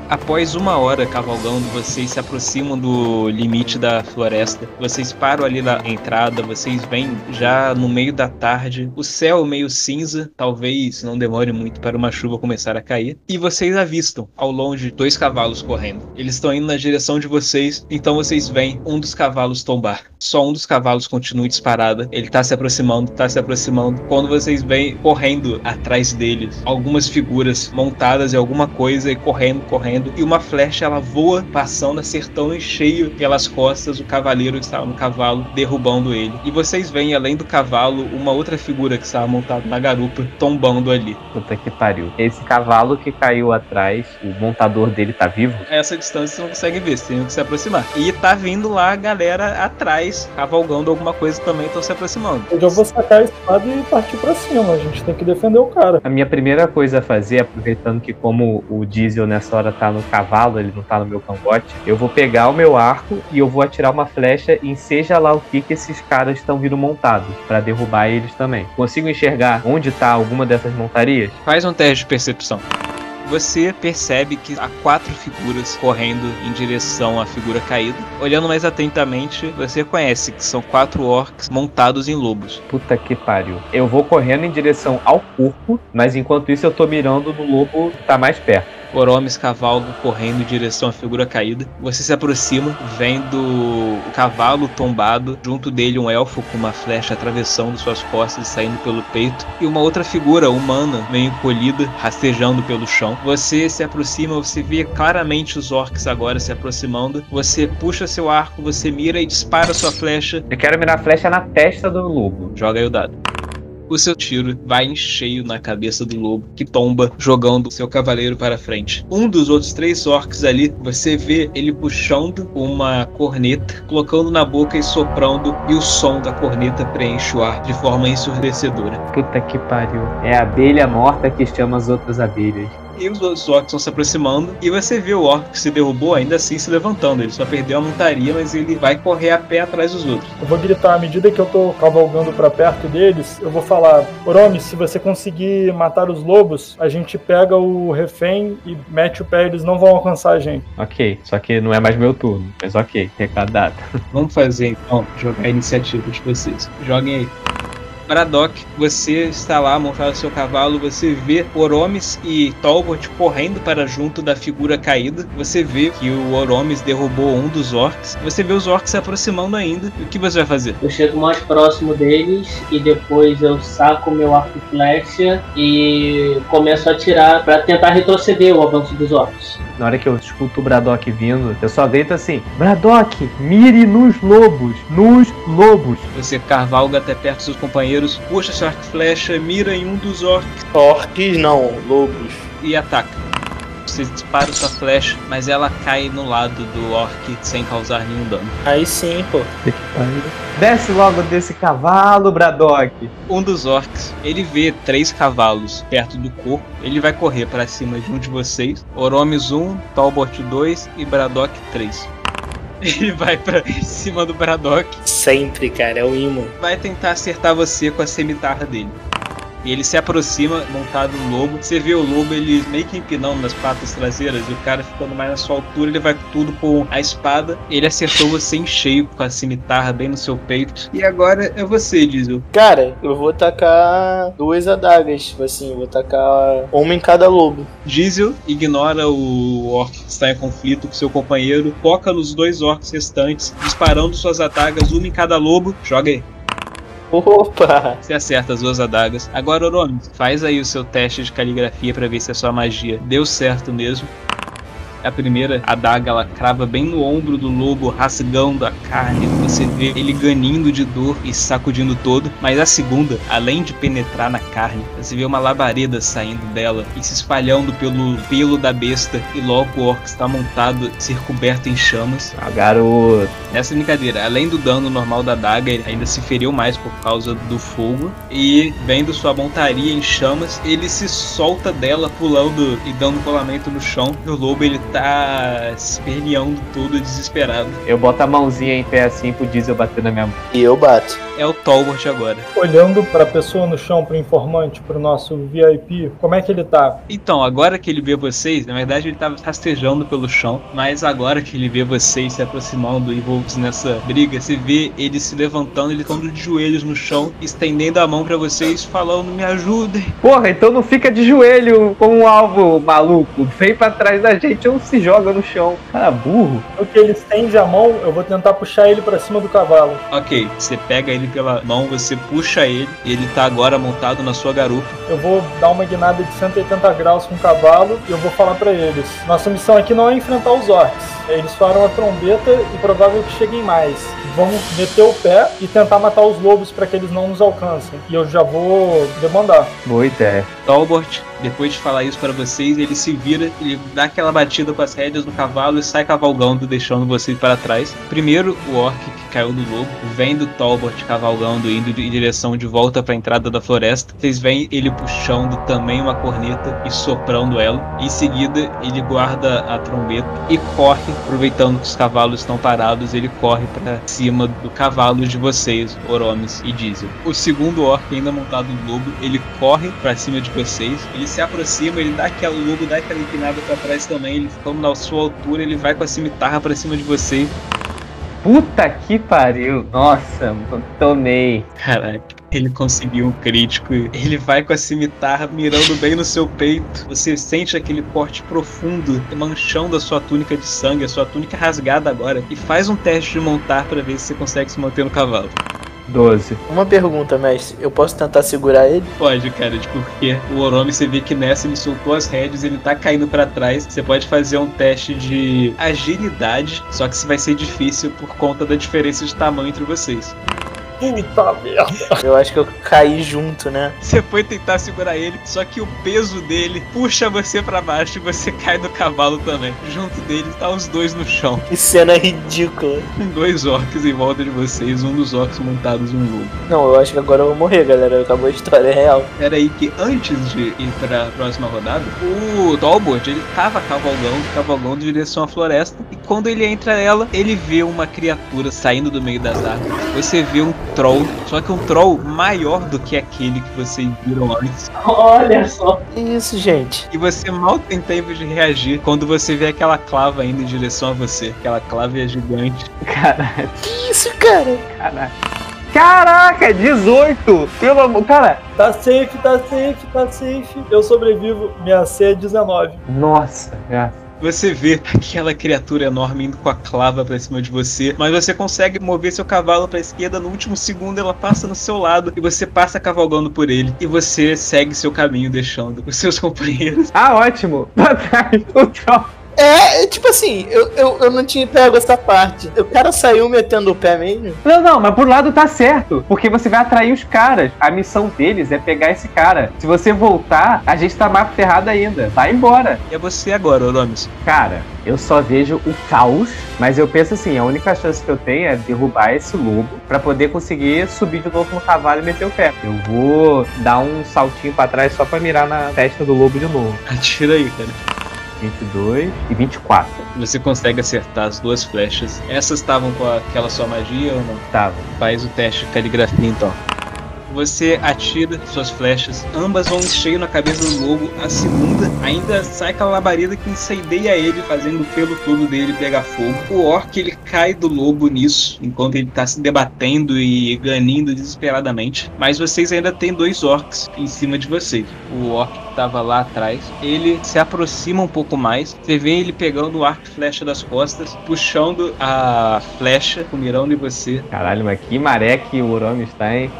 S1: Após uma hora cavalgando, vocês se aproximam do limite da floresta. Vocês param ali na entrada, vocês vêm já no meio da tarde, o céu meio cinza, talvez não demore muito para uma chuva começar a cair. E vocês avistam ao longe dois cavalos correndo. Eles estão indo na direção de vocês, então vocês veem um dos cavalos tombar. Só um dos cavalos continua disparada. Ele tá se aproximando, tá se aproximando. Quando vocês veem correndo atrás deles, algumas figuras montadas em alguma coisa e correndo, correndo e uma flecha ela voa, passando, acertando em cheio pelas costas o cavaleiro que estava no cavalo, derrubando ele. E vocês veem, além do cavalo, uma outra figura que estava montada na garupa, tombando ali.
S3: Puta que pariu. Esse cavalo que caiu atrás, o montador dele tá vivo?
S1: Essa distância você não consegue ver, você tem que se aproximar. E tá vindo lá a galera atrás, cavalgando alguma coisa também, estão se aproximando.
S2: Eu já vou sacar a espada e partir pra cima. A gente tem que defender o cara.
S3: A minha primeira coisa a fazer, aproveitando que como o diesel nessa hora tá no cavalo, ele não tá no meu cangote, eu vou pegar o meu arco e eu vou atirar uma flecha em seja lá o que que esses caras estão vindo montados, pra derrubar eles também. Consigo enxergar onde tá alguma dessas montarias?
S1: Faz um teste de percepção. Você percebe que há quatro figuras correndo em direção à figura caída. Olhando mais atentamente, você conhece que são quatro orcs montados em lobos.
S3: Puta que pariu. Eu vou correndo em direção ao corpo, mas enquanto isso eu tô mirando no lobo que tá mais perto.
S1: Oromes cavalga correndo em direção à figura caída. Você se aproxima, vendo o cavalo tombado, junto dele um elfo com uma flecha atravessando suas costas e saindo pelo peito, e uma outra figura humana, meio encolhida, rastejando pelo chão. Você se aproxima, você vê claramente os orcs agora se aproximando. Você puxa seu arco, você mira e dispara sua flecha.
S3: Eu quero mirar a flecha na testa do lobo.
S1: Joga aí o dado. O seu tiro vai em cheio na cabeça do lobo, que tomba, jogando seu cavaleiro para frente. Um dos outros três orcs ali, você vê ele puxando uma corneta, colocando na boca e soprando, e o som da corneta preenche o ar de forma ensurdecedora.
S3: Puta que pariu. É a abelha morta que chama as outras abelhas.
S1: E os outros orcs estão se aproximando. E você vê o orc que se derrubou ainda assim se levantando. Ele só perdeu a montaria, mas ele vai correr a pé atrás dos outros.
S2: Eu vou gritar, à medida que eu tô cavalgando pra perto deles, eu vou falar: Oromi, se você conseguir matar os lobos, a gente pega o refém e mete o pé, eles não vão alcançar a gente.
S3: Ok, só que não é mais meu turno. Mas ok, recado dado.
S1: Vamos fazer então, jogar a iniciativa de vocês. Joguem aí. Braddock, você está lá montado no seu cavalo, você vê Oromes e Talbot correndo para junto da figura caída. Você vê que o Oromes derrubou um dos orcs. Você vê os orcs se aproximando ainda. E o que você vai fazer?
S5: Eu chego mais próximo deles e depois eu saco meu arco e flecha e começo a atirar para tentar retroceder o avanço dos orcs.
S3: Na hora que eu escuto o Braddock vindo, eu só grito assim: Braddock, mire nos lobos! Nos lobos!
S1: Você cavalga até perto dos seus companheiros, puxa seu arco e flecha, mira em um dos orcs
S4: Orques não, lobos.
S1: e ataca. Você dispara sua flecha, mas ela cai no lado do orc sem causar nenhum dano.
S4: Aí sim, pô.
S3: Desce logo desse cavalo, Braddock!
S1: Um dos orcs, ele vê três cavalos perto do corpo. Ele vai correr para cima de um de vocês. Oromes 1, Talbot 2 e Braddock 3. [LAUGHS] Ele vai pra cima do Braddock.
S4: Sempre, cara, é o imã.
S1: Vai tentar acertar você com a cemitarra dele. E ele se aproxima, montado no lobo. Você vê o lobo, ele meio que empinando nas patas traseiras. E o cara ficando mais na sua altura, ele vai tudo com a espada. Ele acertou você em cheio com a cimitarra bem no seu peito. E agora é você, Diesel.
S4: Cara, eu vou tacar duas adagas, tipo assim, vou tacar uma em cada lobo.
S1: Diesel ignora o orc que está em conflito com seu companheiro, foca nos dois orcs restantes, disparando suas adagas, uma em cada lobo. Joga aí.
S4: Opa!
S1: Você acerta as duas adagas. Agora, Oromi, faz aí o seu teste de caligrafia pra ver se a sua magia deu certo mesmo. A primeira adaga ela crava bem no ombro do lobo, rasgando a carne. Você vê ele ganindo de dor e sacudindo todo. Mas a segunda, além de penetrar na carne, você vê uma labareda saindo dela e se espalhando pelo pelo da besta. E logo o orc está montado, ser coberto em chamas.
S3: Ah, garoto.
S1: Nessa brincadeira, além do dano normal da daga, ele ainda se feriu mais por causa do fogo. E vendo sua montaria em chamas, ele se solta dela, pulando e dando colamento no chão. E o lobo ele tá esperneando todo desesperado.
S3: Eu boto a mãozinha em pé assim pro Diesel bater na minha mão.
S4: E eu bato.
S1: É o Tolbert agora.
S2: Olhando pra pessoa no chão, pro informante, pro nosso VIP, como é que ele tá?
S1: Então, agora que ele vê vocês, na verdade ele tava rastejando pelo chão, mas agora que ele vê vocês se aproximando e envolvidos nessa briga, você vê ele se levantando, ele estando de joelhos no chão, estendendo a mão pra vocês, falando: Me ajudem.
S3: Porra, então não fica de joelho com um alvo maluco. Vem pra trás da gente ou se joga no chão. Cara, burro.
S2: No que ele estende a mão, eu vou tentar puxar ele pra cima do cavalo.
S1: Ok, você pega ele pela mão, você puxa ele, ele tá agora montado na sua garupa.
S2: Eu vou dar uma guinada de 180 graus com o cavalo e eu vou falar pra eles: nossa missão aqui não é enfrentar os orcs. Eles faram a trombeta e provável que cheguem mais. Vamos meter o pé e tentar matar os lobos para que eles não nos alcancem. E eu já vou demandar.
S3: Boa ideia.
S1: Talbot, depois de falar isso para vocês, ele se vira, ele dá aquela batida com as rédeas no cavalo e sai cavalgando, deixando vocês para trás. Primeiro, o orc que caiu do lobo, vendo Talbot cavalgando, indo em direção de volta para a entrada da floresta. Vocês veem ele puxando também uma corneta e soprando ela. Em seguida, ele guarda a trombeta e corre, aproveitando que os cavalos estão parados, ele corre para cima do cavalo de vocês, Oromes e Diesel. O segundo orc, ainda montado no lobo, ele corre para cima de vocês, ele se aproxima, ele dá aquela o lobo dá aquela empinada para trás também, ele ficando na sua altura, ele vai com a cimitarra para cima de vocês.
S3: Puta que pariu. Nossa, tomei.
S1: Caraca. Ele conseguiu um crítico. Ele vai com a cimitarra mirando bem no seu peito. Você sente aquele corte profundo, manchando a sua túnica de sangue, a sua túnica rasgada agora. E faz um teste de montar para ver se você consegue se manter no cavalo.
S3: 12.
S4: Uma pergunta, mestre. Eu posso tentar segurar ele?
S1: Pode, cara, tipo, porque o Oromi você vê que nessa ele soltou as rédeas, ele tá caindo para trás. Você pode fazer um teste de agilidade, só que isso vai ser difícil por conta da diferença de tamanho entre vocês.
S2: Puta merda.
S4: Eu acho que eu caí junto, né?
S1: Você foi tentar segurar ele, só que o peso dele puxa você para baixo e você cai do cavalo também. Junto dele tá os dois no chão.
S4: Que cena ridícula.
S1: Com [LAUGHS] dois orcs em volta de vocês, um dos orcs montados em um lobo.
S4: Não, eu acho que agora eu vou morrer, galera. Acabou a história é real.
S1: Era aí que antes de ir pra próxima rodada, o Talbot, ele tava cavalgando, cavalgando em direção à floresta. E quando ele entra nela, ele vê uma criatura saindo do meio das árvores. Você vê um troll, só que um troll maior do que aquele que vocês viram antes. [LAUGHS]
S5: Olha só.
S4: Que isso, gente?
S1: E você mal tem tempo de reagir quando você vê aquela clava indo em direção a você. Aquela clava é gigante.
S3: Caralho.
S4: Que isso, cara?
S3: Caralho. Caraca, 18! Pelo amor. Cara,
S2: Tá safe, tá safe, tá safe. Eu sobrevivo. Minha C é 19.
S3: nossa, graças.
S1: Você vê [LAUGHS] aquela criatura enorme indo com a clava pra cima de você, mas você consegue mover seu cavalo pra esquerda. No último segundo, ela passa no seu lado e você passa cavalgando por ele. E você segue seu caminho, deixando os seus [LAUGHS] companheiros.
S3: Ah, ótimo! Pra trás, o troll.
S4: É, é, tipo assim, eu, eu, eu não tinha pego essa parte. O cara saiu metendo o pé mesmo.
S3: Não, não, mas por lado tá certo. Porque você vai atrair os caras. A missão deles é pegar esse cara. Se você voltar, a gente tá mais ferrado ainda. Vai embora.
S1: E é você agora, Oromis.
S3: Cara, eu só vejo o caos, mas eu penso assim, a única chance que eu tenho é derrubar esse lobo pra poder conseguir subir de novo no cavalo e meter o pé. Eu vou dar um saltinho pra trás só pra mirar na testa do lobo de novo.
S1: Atira aí, cara.
S3: 22 e 24.
S1: Você consegue acertar as duas flechas. Essas estavam com aquela sua magia ou não?
S3: Tava.
S1: Faz o teste de caligrafia então. Você atira suas flechas, ambas vão cheio na cabeça do lobo. A segunda ainda sai aquela labareda que incendeia ele, fazendo o pelo todo dele pegar fogo. O orc ele cai do lobo nisso, enquanto ele tá se debatendo e ganindo desesperadamente. Mas vocês ainda têm dois orcs em cima de vocês. O orc que tava lá atrás, ele se aproxima um pouco mais. Você vê ele pegando o arco e flecha das costas, puxando a flecha, mirando em você.
S3: Caralho, mas que maré que o Oromi está, hein?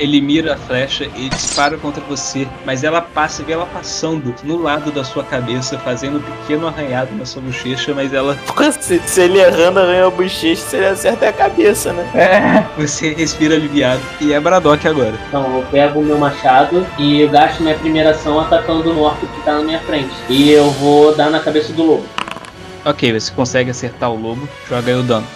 S1: Ele mira a flecha e dispara contra você, mas ela passa, vê ela passando no lado da sua cabeça, fazendo um pequeno arranhado na sua bochecha, mas ela. [LAUGHS]
S4: Se, se ele errando arranha a bochecha, se ele acerta é a cabeça, né?
S6: É.
S1: Você respira aliviado. E é Braddock agora.
S5: Então eu pego o meu machado e eu gasto minha primeira ação atacando o orc que tá na minha frente. E eu vou dar na cabeça do lobo.
S1: Ok, você consegue acertar o lobo, joga aí o dano.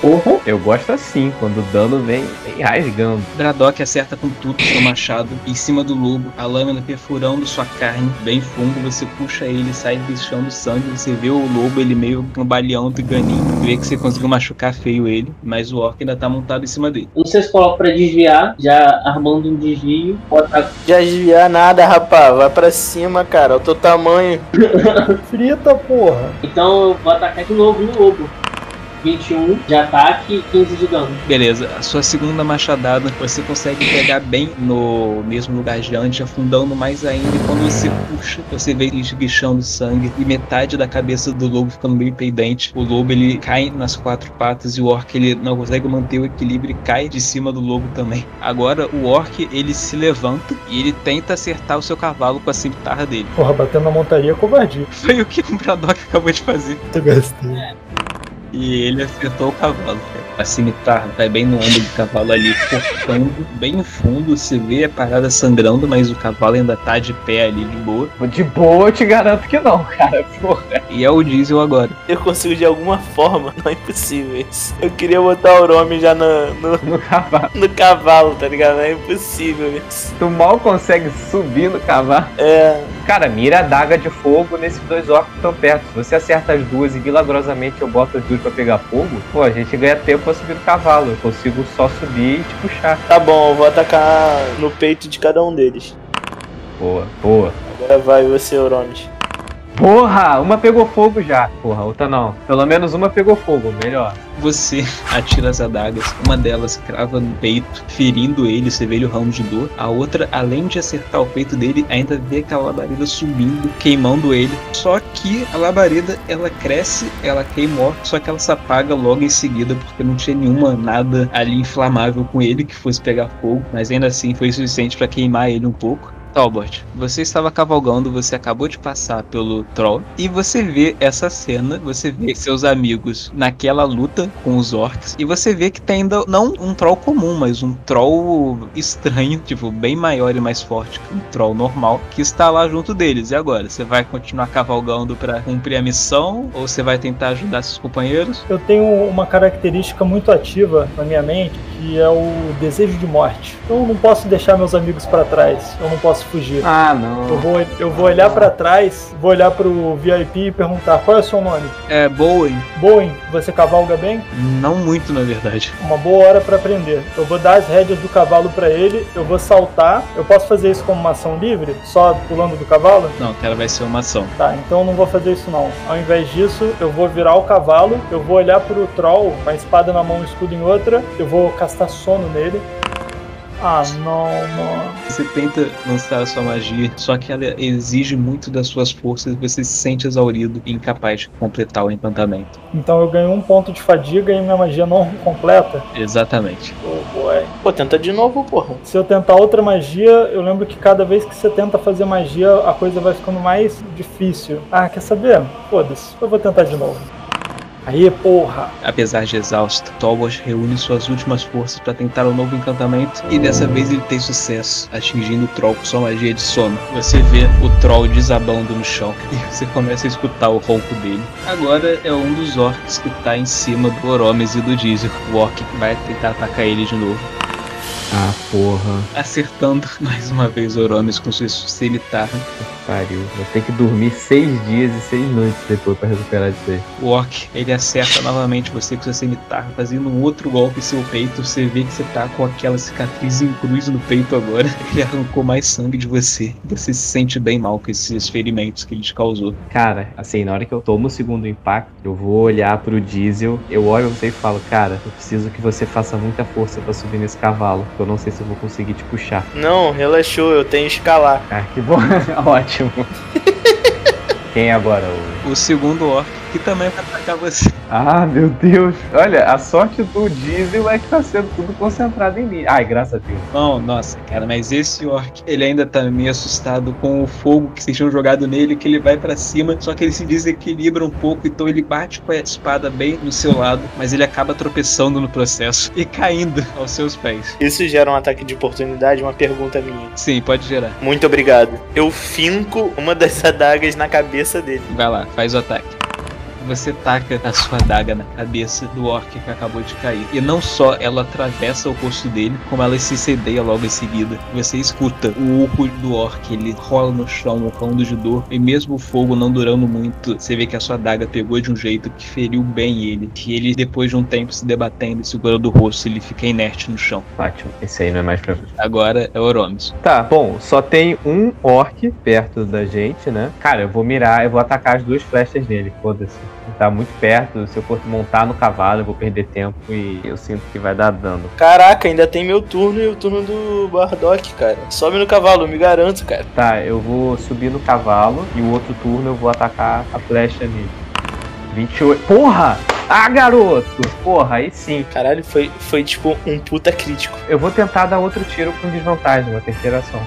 S5: Porra.
S6: Eu gosto assim, quando o dano vem, vem rasgando.
S1: Braddock acerta com tudo seu machado em cima do lobo, a lâmina perfurando sua carne bem fundo. Você puxa ele, sai deixando sangue. Você vê o lobo, ele meio cambaleando e ganinho. Vê que você conseguiu machucar feio ele, mas o orc ainda tá montado em cima dele.
S5: Se coloco pra desviar, já armando um desvio. Atacar.
S4: Já desviar nada, rapaz. Vai pra cima, cara. É o teu tamanho. [LAUGHS]
S2: Frita, porra.
S5: Então eu vou atacar de novo no lobo. 21 de ataque e 15 de dano.
S1: Beleza, a sua segunda machadada você consegue pegar bem no mesmo lugar de antes, afundando mais ainda. E quando você puxa, você vê ele esguichando sangue e metade da cabeça do lobo ficando meio peidente. O lobo ele cai nas quatro patas e o orc ele não consegue manter o equilíbrio e cai de cima do lobo também. Agora o orc ele se levanta e ele tenta acertar o seu cavalo com a cimitarra dele.
S2: Porra, batendo na montaria é covardia.
S1: Foi o que o Braddock acabou de fazer.
S2: Eu gastei.
S1: E ele acertou o cavalo, cara. A cimitarra vai bem no ombro do cavalo ali, cortando bem no fundo. Você vê a parada sangrando, mas o cavalo ainda tá de pé ali, de boa.
S6: De boa, eu te garanto que não, cara. Porra.
S1: E é o diesel agora.
S4: Eu consigo de alguma forma. [LAUGHS] Não é impossível isso. Eu queria botar o Romy já no, no, [LAUGHS]
S6: No cavalo.
S4: no cavalo, tá ligado? Não é impossível isso.
S6: Tu mal consegue subir no cavalo.
S4: É.
S6: Cara, mira a daga de fogo nesses dois orcs que estão perto. Se você acerta as duas e milagrosamente eu boto as duas pra pegar fogo, pô, a gente ganha tempo pra subir no cavalo. Eu consigo só subir e te puxar.
S4: Tá bom, eu vou atacar no peito de cada um deles.
S6: Boa, boa.
S4: Agora vai você, Oromes.
S6: Porra, uma pegou fogo já. Porra, outra não. Pelo menos uma pegou fogo, melhor.
S1: Você [LAUGHS] atira as adagas, uma delas crava no peito, ferindo ele, você vê ele ramo de dor. A outra, além de acertar o peito dele, ainda vê aquela labareda subindo, queimando ele. Só que a labareda, ela cresce, ela queima o orc, só que ela se apaga logo em seguida, porque não tinha nenhuma nada ali inflamável com ele que fosse pegar fogo. Mas ainda assim foi suficiente para queimar ele um pouco. Talbot, você estava cavalgando, você acabou de passar pelo troll e você vê essa cena, você vê seus amigos naquela luta com os orcs e você vê que tem ainda não um troll comum, mas um troll estranho, tipo, bem maior e mais forte que um troll normal, que está lá junto deles. E agora, você vai continuar cavalgando para cumprir a missão ou você vai tentar ajudar seus companheiros?
S2: Eu tenho uma característica muito ativa na minha mente, que é o desejo de morte. Eu não posso deixar meus amigos para trás. Eu não posso fugir.
S6: Ah, não.
S2: Eu vou, eu vou olhar pra trás, vou olhar pro VIP e perguntar qual é o seu nome.
S1: É, Bowen,
S2: Boeing, você cavalga bem?
S1: não muito na verdade.
S2: Uma boa hora pra aprender. Eu vou dar as rédeas do cavalo pra ele, eu vou saltar. Eu posso fazer isso como uma ação livre, só pulando do cavalo?
S1: Não, cara, vai ser uma ação.
S2: Tá, então eu não vou fazer isso não. Ao invés disso, eu vou virar o cavalo, eu vou olhar pro troll, com a espada na mão e o escudo em outra, eu vou castar sono nele. Ah, não, mano.
S1: Você tenta lançar a sua magia, só que ela exige muito das suas forças e você se sente exaurido e incapaz de completar o encantamento.
S2: Então eu ganho um ponto de fadiga e minha magia não completa.
S1: Exatamente.
S2: Oh, boy.
S4: Pô, tenta de novo, porra.
S2: Se eu tentar outra magia, eu lembro que cada vez que você tenta fazer magia, a coisa vai ficando mais difícil. Ah, quer saber? Foda-se, eu vou tentar de novo. Aí, porra!
S1: Apesar de exausto, Tolbosh reúne suas últimas forças para tentar um novo encantamento e dessa vez ele tem sucesso, atingindo o troll com sua magia de sono. Você vê o troll desabando no chão [LAUGHS] e você começa a escutar o ronco dele. Agora é um dos orcs que tá em cima do Oromes e do Diesel. O orc vai tentar atacar ele de novo.
S6: Ah, porra.
S1: Acertando [LAUGHS] mais uma vez o Oromes com sua cimitarra.
S6: Pariu. Vou ter que dormir seis dias e seis noites depois pra recuperar disso aí.
S1: O orc, ele acerta novamente você com sua cimitarra, fazendo um outro golpe em seu peito. Você vê que você tá com aquela cicatriz em cruz no peito agora. [LAUGHS] Ele arrancou mais sangue de você. Você se sente bem mal com esses ferimentos que ele te causou.
S6: Cara, assim, na hora que eu tomo o segundo impacto, eu vou olhar pro diesel, eu olho você e falo, cara, eu preciso que você faça muita força pra subir nesse cavalo. Porque Eu não sei se eu vou conseguir te puxar.
S4: Não, relaxou, eu tenho escalar.
S6: Ah, que bom. [LAUGHS] Ótimo. [LAUGHS] Quem é agora? O...
S1: O segundo orc aqui também vai atacar você.
S3: Ah, meu Deus. Olha, a sorte do diesel é que tá sendo tudo concentrado em mim. Ai, graças a Deus.
S1: Não, nossa, cara, mas esse orc, ele ainda tá meio assustado com o fogo que vocês tinham jogado nele, que ele vai pra cima, só que ele se desequilibra um pouco, então ele bate com a espada bem no seu lado, mas ele acaba tropeçando no processo e caindo aos seus pés.
S4: Isso gera um ataque de oportunidade? Uma pergunta minha.
S1: Sim, pode gerar.
S4: Muito obrigado. Eu finco uma das adagas na cabeça dele.
S1: Vai lá, faz o ataque. Você taca a sua adaga na cabeça do orc que acabou de cair. E não só ela atravessa o rosto dele, como ela se incendeia logo em seguida. Você escuta o urro do orc, ele rola no chão, morrendo de dor. E mesmo o fogo não durando muito, você vê que a sua adaga pegou de um jeito que feriu bem ele. E ele, depois de um tempo se debatendo e segurando o rosto, ele fica inerte no chão.
S3: Ótimo. Esse aí não é mais pra mim.
S1: Agora é Oromis.
S3: Tá, bom, só tem um orc perto da gente, né? Cara, eu vou mirar, eu vou atacar as duas flechas nele, foda-se. Tá muito perto, se eu for montar no cavalo, eu vou perder tempo e eu sinto que vai dar dano.
S4: Caraca, ainda tem meu turno e o turno do Bardock, cara. Sobe no cavalo, me garanto, cara.
S3: Tá, eu vou subir no cavalo e o outro turno eu vou atacar a flecha nele. 28. Porra! Ah, garoto! Porra, aí sim.
S4: Caralho, foi, foi tipo um puta crítico.
S3: Eu vou tentar dar outro tiro com desvantagem, uma terceira ação.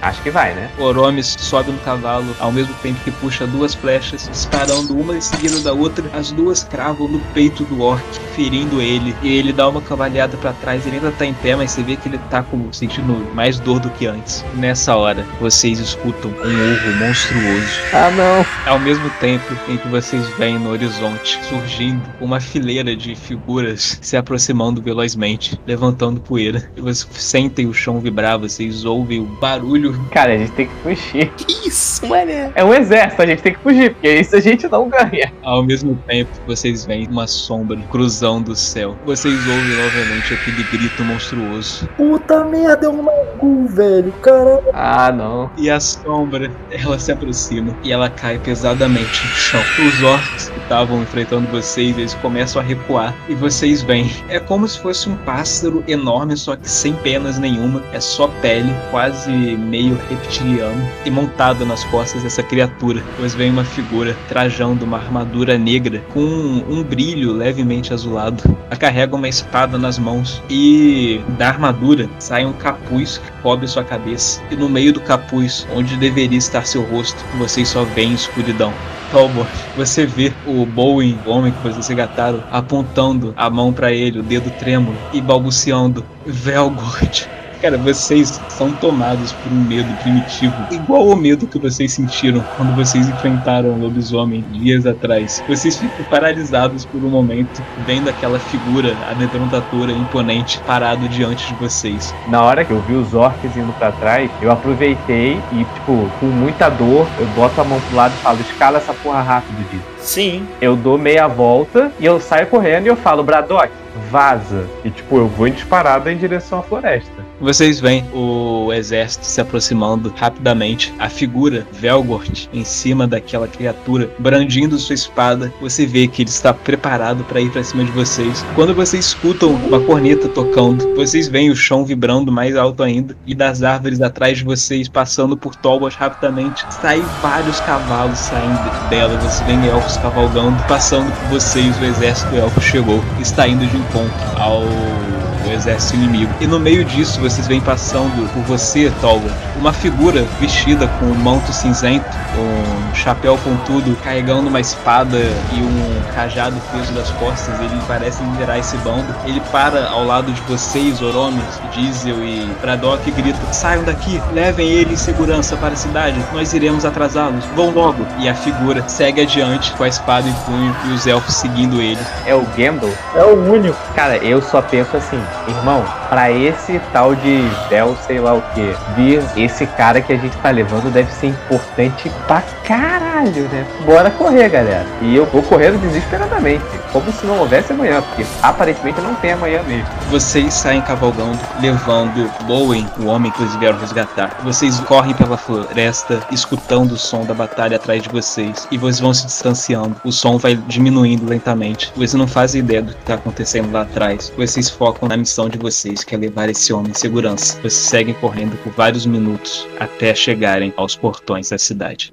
S3: Acho que vai, né?
S1: Oromis sobe no cavalo ao mesmo tempo que puxa duas flechas, disparando uma em seguida da outra. As duas cravam no peito do orc, ferindo ele. E ele dá uma cavalhada pra trás. Ele ainda tá em pé, mas você vê que ele tá com, sentindo mais dor do que antes. Nessa hora, vocês escutam um urro monstruoso.
S3: Ah, não.
S1: Ao mesmo tempo em que vocês veem no horizonte surgindo uma fileira de figuras se aproximando velozmente, levantando poeira. E vocês sentem o chão vibrar, vocês ouvem o barulho.
S3: Cara, a gente tem que fugir.
S4: Que isso, mané?
S3: É um exército, a gente tem que fugir, porque isso a gente não ganha.
S1: Ao mesmo tempo, vocês veem uma sombra cruzando o céu. Vocês ouvem novamente aquele grito monstruoso.
S2: Puta merda, é um Magul, velho. Caralho.
S3: Ah, não.
S1: E a sombra, ela se aproxima e ela cai pesadamente no chão. Os orcs que estavam enfrentando vocês, eles começam a recuar e vocês veem. É como se fosse um pássaro enorme, só que sem penas nenhuma. É só pele, quase meio reptiliano. E montado nas costas dessa criatura, vocês veem uma figura trajando uma armadura negra com um brilho levemente azulado. Ela carrega uma espada nas mãos e da armadura sai um capuz que cobre sua cabeça. E no meio do capuz, onde deveria estar seu rosto, vocês só veem escuridão. Talbot, você vê o Bowen, o homem que vocês resgataram, apontando a mão pra ele, o dedo trêmulo, e balbuciando: Velgord. Cara, vocês são tomados por um medo primitivo, igual ao medo que vocês sentiram quando vocês enfrentaram o lobisomem dias atrás. Vocês ficam paralisados por um momento, vendo aquela figura amedrontadora, imponente, parado diante de vocês.
S3: Na hora que eu vi os orcs indo pra trás, eu aproveitei e, tipo, com muita dor, eu boto a mão pro lado e falo: escala essa porra rápido, Dito.
S4: Sim.
S3: Eu dou meia volta e eu saio correndo e eu falo: Braddock, vaza. E, tipo, eu vou em disparada em direção à floresta.
S1: Vocês veem o exército se aproximando rapidamente. A figura Velgort em cima daquela criatura, brandindo sua espada. Você vê que ele está preparado para ir para cima de vocês. Quando vocês escutam uma corneta tocando, vocês veem o chão vibrando mais alto ainda e das árvores atrás de vocês, passando por Tolbos rapidamente, saem vários cavalos saindo dela. Você vê elfos cavalgando, passando por vocês. O exército elfo chegou, está indo de encontro ao o exército inimigo. E no meio disso, vocês vêm passando por você, Tolga, uma figura vestida com um manto cinzento, um chapéu pontudo, carregando uma espada e um cajado preso das costas. Ele parece liderar esse bando. Ele para ao lado de vocês, Oromes, Diesel e Braddock, e grita: Saiam daqui, levem ele em segurança para a cidade. Nós iremos atrasá-los. Vão logo. E a figura segue adiante com a espada em punho e os elfos seguindo ele.
S3: É o Gandalf?
S2: É o único.
S3: Cara, eu só penso assim, irmão, pra esse tal de Bel, sei lá o que, vir esse cara que a gente tá levando deve ser importante pra caralho, né? Bora correr, galera. E eu vou correndo desesperadamente, como se não houvesse amanhã, porque aparentemente não tem amanhã mesmo.
S1: Vocês saem cavalgando, levando Bowen, o homem que eles vieram resgatar. Vocês correm pela floresta, escutando o som da batalha atrás de vocês. E vocês vão se distanciando. O som vai diminuindo lentamente. Vocês não fazem ideia do que está acontecendo lá atrás. Vocês focam na missão de vocês, que é levar esse homem em segurança. Vocês seguem correndo por vários minutos até chegarem aos portões da cidade.